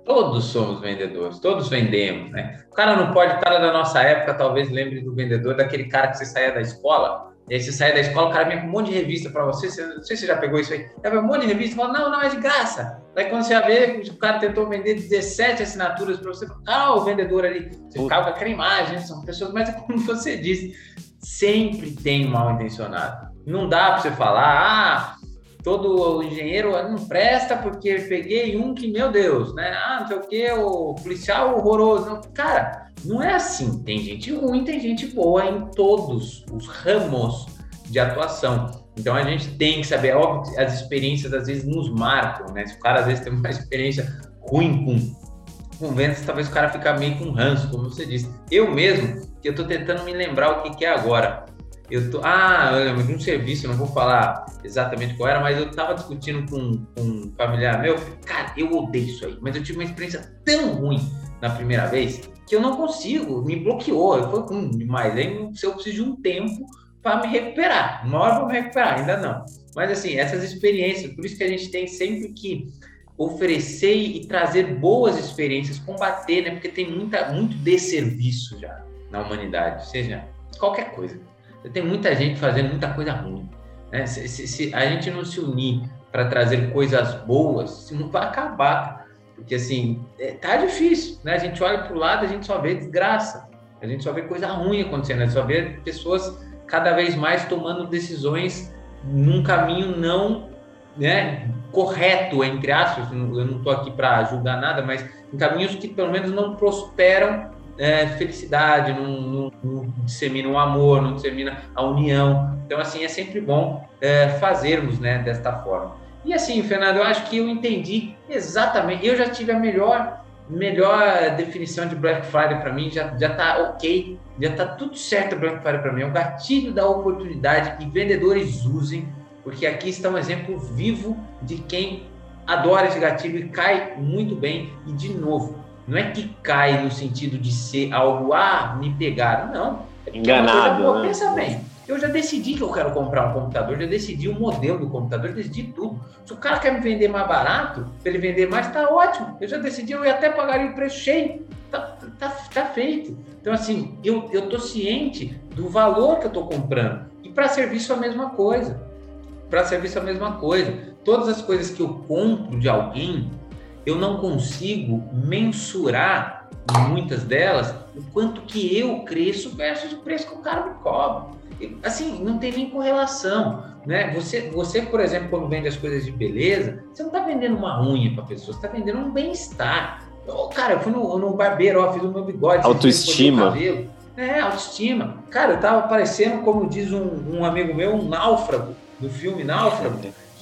Todos somos vendedores, todos vendemos, né? O cara não pode, o cara da nossa época talvez lembre do vendedor, daquele cara que você saía da escola, e aí você saía da escola, o cara vinha com um monte de revista para você, você, não sei se você já pegou isso aí, leva um monte de revista e fala, não, não, é de graça. Daí quando você vê, o cara tentou vender 17 assinaturas para você, ah, o vendedor ali, você ficava com aquela imagem, são pessoas, mas é como você disse, sempre tem mal intencionado. Não dá para você falar, ah, todo engenheiro não presta porque peguei um que, meu Deus, né? Ah, não sei o que, o policial horroroso. Não, cara, não é assim. Tem gente ruim, tem gente boa em todos os ramos de atuação. Então a gente tem que saber, óbvio, as experiências às vezes nos marcam, né? Se o cara às vezes tem uma experiência ruim com, com vendas, talvez o cara fica meio com ranço, como você disse. Eu mesmo, que eu tô tentando me lembrar o que, que é agora. Eu tô, ah, eu lembro de um serviço, não vou falar exatamente qual era, mas eu tava discutindo com, com um familiar meu, cara, eu odeio isso aí, mas eu tive uma experiência tão ruim na primeira vez que eu não consigo, me bloqueou, foi ruim demais. Aí eu preciso de um tempo para me recuperar. Uma hora para me recuperar, ainda não. Mas assim, essas experiências, por isso que a gente tem sempre que oferecer e trazer boas experiências, combater, né? Porque tem muita, muito desserviço já na humanidade, seja qualquer coisa. Tem muita gente fazendo muita coisa ruim. Né? Se, se, se a gente não se unir para trazer coisas boas, não vai acabar. Porque, assim, é, tá difícil. Né? A gente olha para o lado, a gente só vê desgraça. A gente só vê coisa ruim acontecendo. A gente só vê pessoas cada vez mais tomando decisões num caminho não né, correto, entre aspas, eu não estou aqui para julgar nada, mas em caminhos que pelo menos não prosperam é, felicidade, não, não, não dissemina o amor, não dissemina a união. Então, assim, é sempre bom é, fazermos né, desta forma. E assim, Fernando, eu acho que eu entendi exatamente. Eu já tive a melhor, melhor definição de Black Friday para mim, já, já tá ok, já tá tudo certo Black Friday para mim. É o gatilho da oportunidade que vendedores usem, porque aqui está um exemplo vivo de quem adora esse gatilho e cai muito bem. E de novo, não é que cai no sentido de ser algo, ah, me pegaram. Não. É Enganado. Coisa, né? Pensa bem. Eu já decidi que eu quero comprar um computador, já decidi o modelo do computador, decidi tudo. Se o cara quer me vender mais barato, para ele vender mais, tá ótimo. Eu já decidi, eu até pagaria o preço cheio. Tá, tá, tá feito. Então, assim, eu, eu tô ciente do valor que eu tô comprando. E para serviço a mesma coisa. Para serviço a mesma coisa. Todas as coisas que eu compro de alguém, eu não consigo mensurar muitas delas o quanto que eu cresço versus o preço que o cara me cobra. Assim, não tem nem correlação, né? Você, você, por exemplo, quando vende as coisas de beleza, você não está vendendo uma unha para pessoa, você está vendendo um bem-estar. Cara, eu fui no, no barbeiro, ó, fiz o meu bigode. Autoestima. É, autoestima. Cara, eu tava parecendo, como diz um, um amigo meu, um náufrago, do filme Náufrago.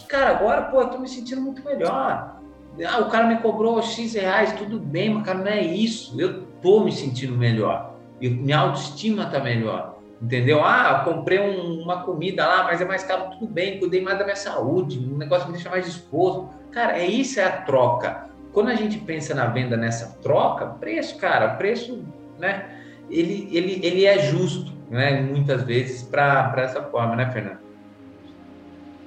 Cara, agora, pô, eu tô me sentindo muito melhor. Ah, o cara me cobrou X reais, tudo bem, mas cara, não é isso. Eu tô me sentindo melhor. E minha autoestima tá melhor. Entendeu? Ah, comprei um, uma comida lá, mas é mais caro, tudo bem, cuidei mais da minha saúde, o negócio me deixa mais disposto. Cara, é isso é a troca. Quando a gente pensa na venda nessa troca, preço, cara, preço, né? Ele, ele, ele é justo, né? Muitas vezes para essa forma, né, Fernando?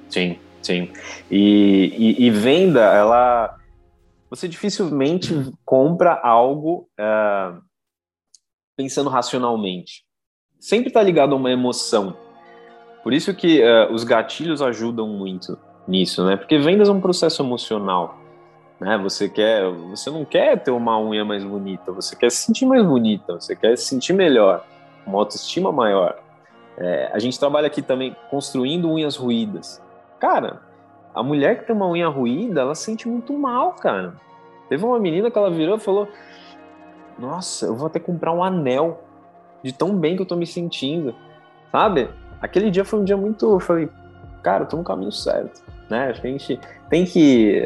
Sim, sim. E, e, e venda, ela você dificilmente compra algo uh, pensando racionalmente. Sempre está ligado a uma emoção. Por isso que uh, os gatilhos ajudam muito nisso, né? Porque vendas é um processo emocional. Né? Você quer, você não quer ter uma unha mais bonita, você quer se sentir mais bonita, você quer se sentir melhor, uma autoestima maior. É, a gente trabalha aqui também construindo unhas ruídas. Cara, a mulher que tem uma unha ruída, ela sente muito mal, cara. Teve uma menina que ela virou e falou: Nossa, eu vou até comprar um anel de tão bem que eu tô me sentindo, sabe? Aquele dia foi um dia muito. Eu falei, cara, eu tô no caminho certo, né? A gente tem que.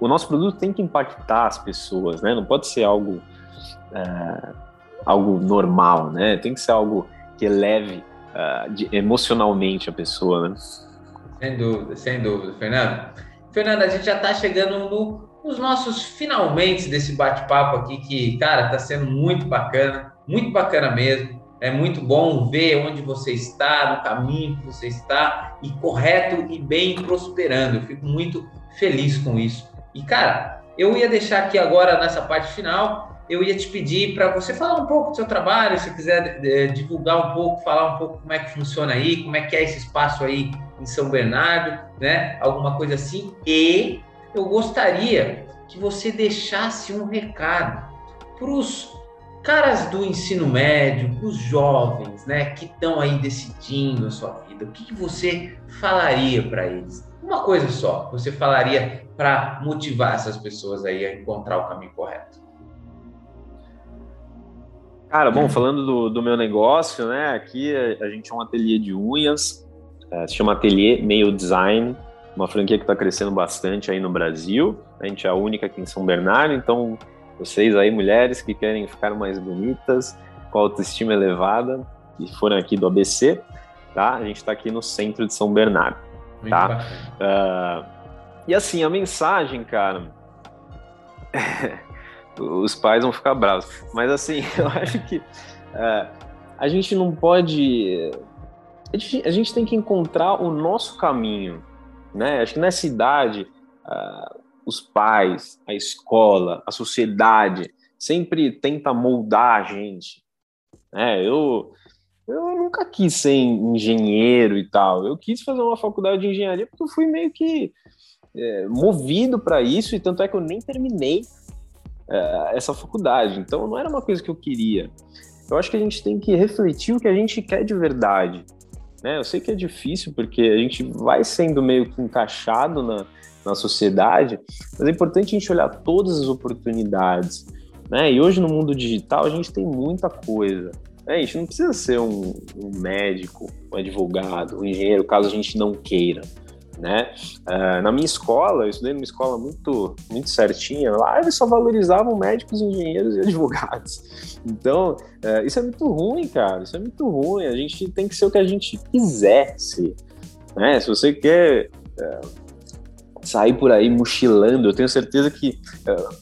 O nosso produto tem que impactar as pessoas, né? Não pode ser algo. É, algo normal, né? Tem que ser algo que eleve uh, de, emocionalmente a pessoa, né? Sem dúvida, sem dúvida, Fernando. Fernando, a gente já está chegando no, nos nossos finalmente desse bate-papo aqui, que, cara, está sendo muito bacana, muito bacana mesmo. É muito bom ver onde você está, no caminho que você está, e correto e bem prosperando. Eu fico muito feliz com isso. E, cara, eu ia deixar aqui agora, nessa parte final, eu ia te pedir para você falar um pouco do seu trabalho, se quiser é, divulgar um pouco, falar um pouco como é que funciona aí, como é que é esse espaço aí em São Bernardo, né? Alguma coisa assim. E eu gostaria que você deixasse um recado para os caras do ensino médio, os jovens, né, que estão aí decidindo a sua vida. O que, que você falaria para eles? Uma coisa só, você falaria para motivar essas pessoas aí a encontrar o caminho correto. Cara, bom, falando do, do meu negócio, né? Aqui a gente é um ateliê de unhas, é, se chama Ateliê Meio Design, uma franquia que está crescendo bastante aí no Brasil. A gente é a única aqui em São Bernardo, então vocês aí, mulheres que querem ficar mais bonitas, com autoestima elevada, e foram aqui do ABC, tá? A gente está aqui no centro de São Bernardo, Muito tá? Uh, e assim, a mensagem, cara. os pais vão ficar bravos. Mas assim, eu acho que uh, a gente não pode. A gente, a gente, tem que encontrar o nosso caminho, né? Acho que nessa idade, uh, os pais, a escola, a sociedade sempre tenta moldar a gente. Né? Eu, eu nunca quis ser engenheiro e tal. Eu quis fazer uma faculdade de engenharia porque eu fui meio que é, movido para isso e tanto é que eu nem terminei é, essa faculdade. Então não era uma coisa que eu queria. Eu acho que a gente tem que refletir o que a gente quer de verdade. né? Eu sei que é difícil porque a gente vai sendo meio que encaixado na, na sociedade, mas é importante a gente olhar todas as oportunidades, né? E hoje no mundo digital a gente tem muita coisa. Né? A gente não precisa ser um, um médico, um advogado, um engenheiro, caso a gente não queira né? Uh, na minha escola, eu estudei numa escola muito, muito certinha, lá eles só valorizavam médicos, engenheiros e advogados. Então, uh, isso é muito ruim, cara, isso é muito ruim. A gente tem que ser o que a gente quiser ser, né? Se você quer uh, sair por aí mochilando, eu tenho certeza que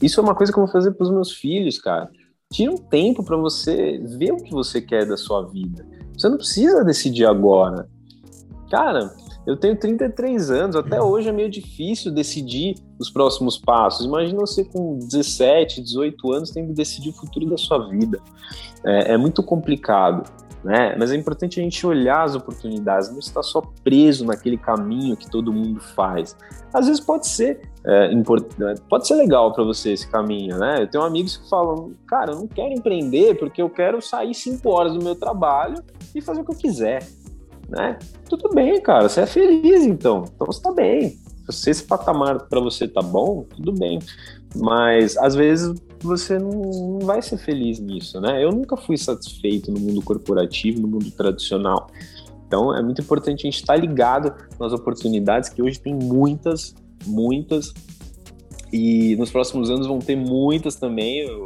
isso é uma coisa que eu vou fazer para os meus filhos, cara. Tira um tempo para você ver o que você quer da sua vida. Você não precisa decidir agora. Cara, eu tenho 33 anos, até hoje é meio difícil decidir os próximos passos. Imagina você com 17, 18 anos tendo que decidir o futuro da sua vida. É, é muito complicado. Né? Mas é importante a gente olhar as oportunidades, não estar só preso naquele caminho que todo mundo faz. Às vezes pode ser é, é pode ser legal para você esse caminho, né? Eu tenho amigos que falam, cara, eu não quero empreender porque eu quero sair cinco horas do meu trabalho e fazer o que eu quiser né? Tudo bem, cara, você é feliz então, então você tá bem. Se esse patamar para você tá bom, tudo bem. Mas às vezes você não vai ser feliz nisso, né? Eu nunca fui satisfeito no mundo corporativo, no mundo tradicional. Então é muito importante a gente estar ligado nas oportunidades que hoje tem muitas, muitas e nos próximos anos vão ter muitas também.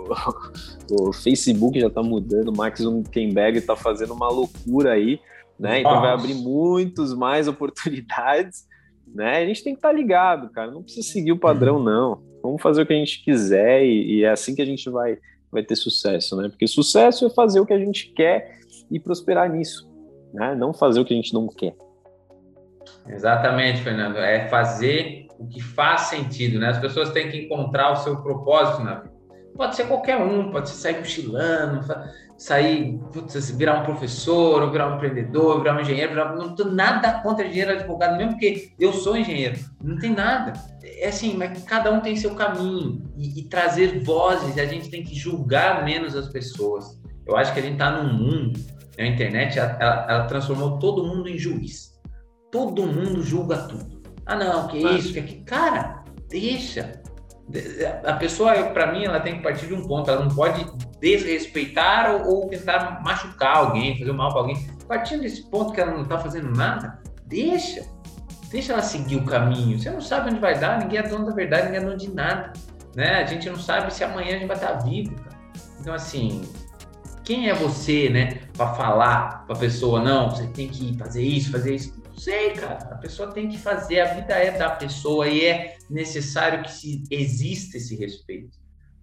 O, o Facebook já está mudando, o Max Zuckerberg está fazendo uma loucura aí né? Então vai abrir muitos mais oportunidades, né? A gente tem que estar ligado, cara. Não precisa seguir o padrão, uhum. não. Vamos fazer o que a gente quiser e, e, é assim que a gente vai, vai ter sucesso, né? Porque sucesso é fazer o que a gente quer e prosperar nisso, né? Não fazer o que a gente não quer. Exatamente, Fernando. É fazer o que faz sentido, né? As pessoas têm que encontrar o seu propósito na vida. Pode ser qualquer um, pode ser sair cochilando, sair, putz, virar um professor, ou virar um empreendedor, virar um engenheiro, virar... não tenho nada contra engenheiro advogado, mesmo porque eu sou engenheiro, não tem nada. É assim, mas cada um tem seu caminho e, e trazer vozes, a gente tem que julgar menos as pessoas. Eu acho que a gente está num mundo, né, a internet, ela, ela, ela, transformou todo mundo em juiz. Todo mundo julga tudo. Ah, não, que isso, que aquilo. Cara, deixa. A pessoa, para mim, ela tem que partir de um ponto, ela não pode desrespeitar ou, ou tentar machucar alguém, fazer mal para alguém. Partindo desse ponto que ela não está fazendo nada, deixa. Deixa ela seguir o caminho. Você não sabe onde vai dar, ninguém é dono da verdade, ninguém é dono de nada. Né? A gente não sabe se amanhã a gente vai estar vivo. Cara. Então, assim, quem é você, né, para falar para pessoa, não, você tem que fazer isso, fazer isso? Sei, cara. A pessoa tem que fazer, a vida é da pessoa e é necessário que se exista esse respeito.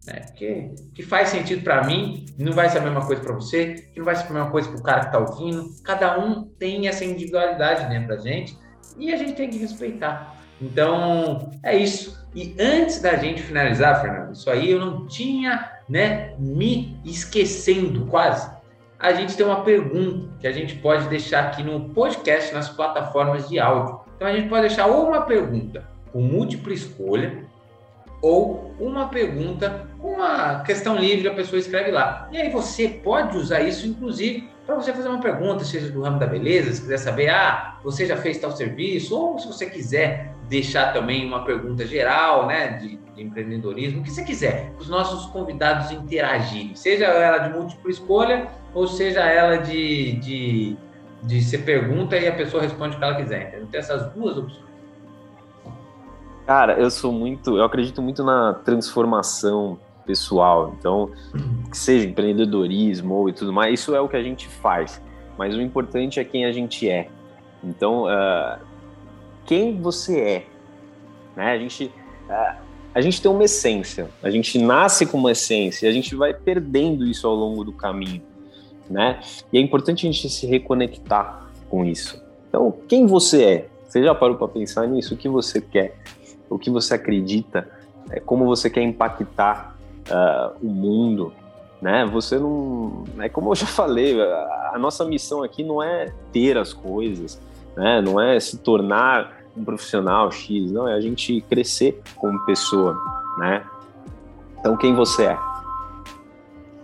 Né? Que, que faz sentido para mim, não vai ser a mesma coisa para você, que não vai ser a mesma coisa para o cara que está ouvindo. Cada um tem essa individualidade né, para gente e a gente tem que respeitar. Então, é isso. E antes da gente finalizar, Fernando, isso aí eu não tinha né, me esquecendo quase. A gente tem uma pergunta que a gente pode deixar aqui no podcast, nas plataformas de áudio. Então, a gente pode deixar ou uma pergunta com múltipla escolha, ou uma pergunta com uma questão livre, a pessoa escreve lá. E aí você pode usar isso, inclusive, para você fazer uma pergunta, seja do ramo da beleza, se quiser saber, ah, você já fez tal serviço, ou se você quiser deixar também uma pergunta geral, né, de, de empreendedorismo, o que você quiser, os nossos convidados interagirem, seja ela de múltipla escolha, ou seja ela de, de, de ser pergunta e a pessoa responde o que ela quiser. Então, tem essas duas opções. Cara, eu sou muito, eu acredito muito na transformação pessoal. Então, que seja empreendedorismo ou e tudo mais, isso é o que a gente faz. Mas o importante é quem a gente é. Então, uh, quem você é, né? A gente, a gente tem uma essência. A gente nasce com uma essência. E a gente vai perdendo isso ao longo do caminho, né? E é importante a gente se reconectar com isso. Então, quem você é? Você já parou para pensar nisso? O que você quer? o que você acredita, é, como você quer impactar uh, o mundo, né? Você não, é como eu já falei, a, nossa missão aqui não é ter as coisas, né? Não é se tornar um profissional X, não é a gente crescer como pessoa, né? Então quem você é?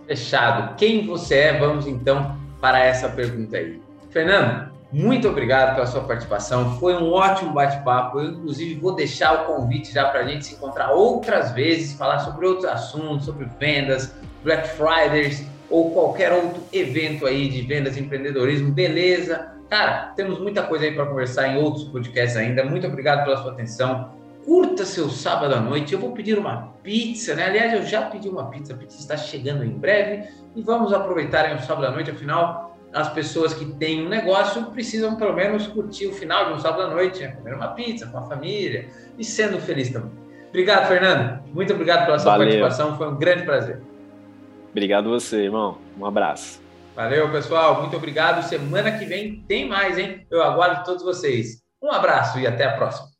Fechado. Quem você é? Vamos então para essa pergunta aí. Fernando, muito obrigado pela sua participação. Foi um ótimo bate-papo. Eu, inclusive, vou deixar o convite já para a gente se encontrar outras vezes, falar sobre outros assuntos, sobre vendas, Black Fridays ou qualquer outro evento aí de vendas e empreendedorismo. Beleza? Cara, temos muita coisa aí para conversar em outros podcasts ainda. Muito obrigado pela sua atenção. Curta seu sábado à noite. Eu vou pedir uma pizza, né? Aliás, eu já pedi uma pizza. A pizza está chegando em breve e vamos aproveitar o sábado à noite. Afinal, as pessoas que têm um negócio precisam pelo menos curtir o final de um sábado à noite, né? comer uma pizza com a família e sendo feliz também. Obrigado, Fernando. Muito obrigado pela sua Valeu. participação. Foi um grande prazer. Obrigado você, irmão. Um abraço. Valeu, pessoal. Muito obrigado. Semana que vem tem mais, hein? Eu aguardo todos vocês. Um abraço e até a próxima.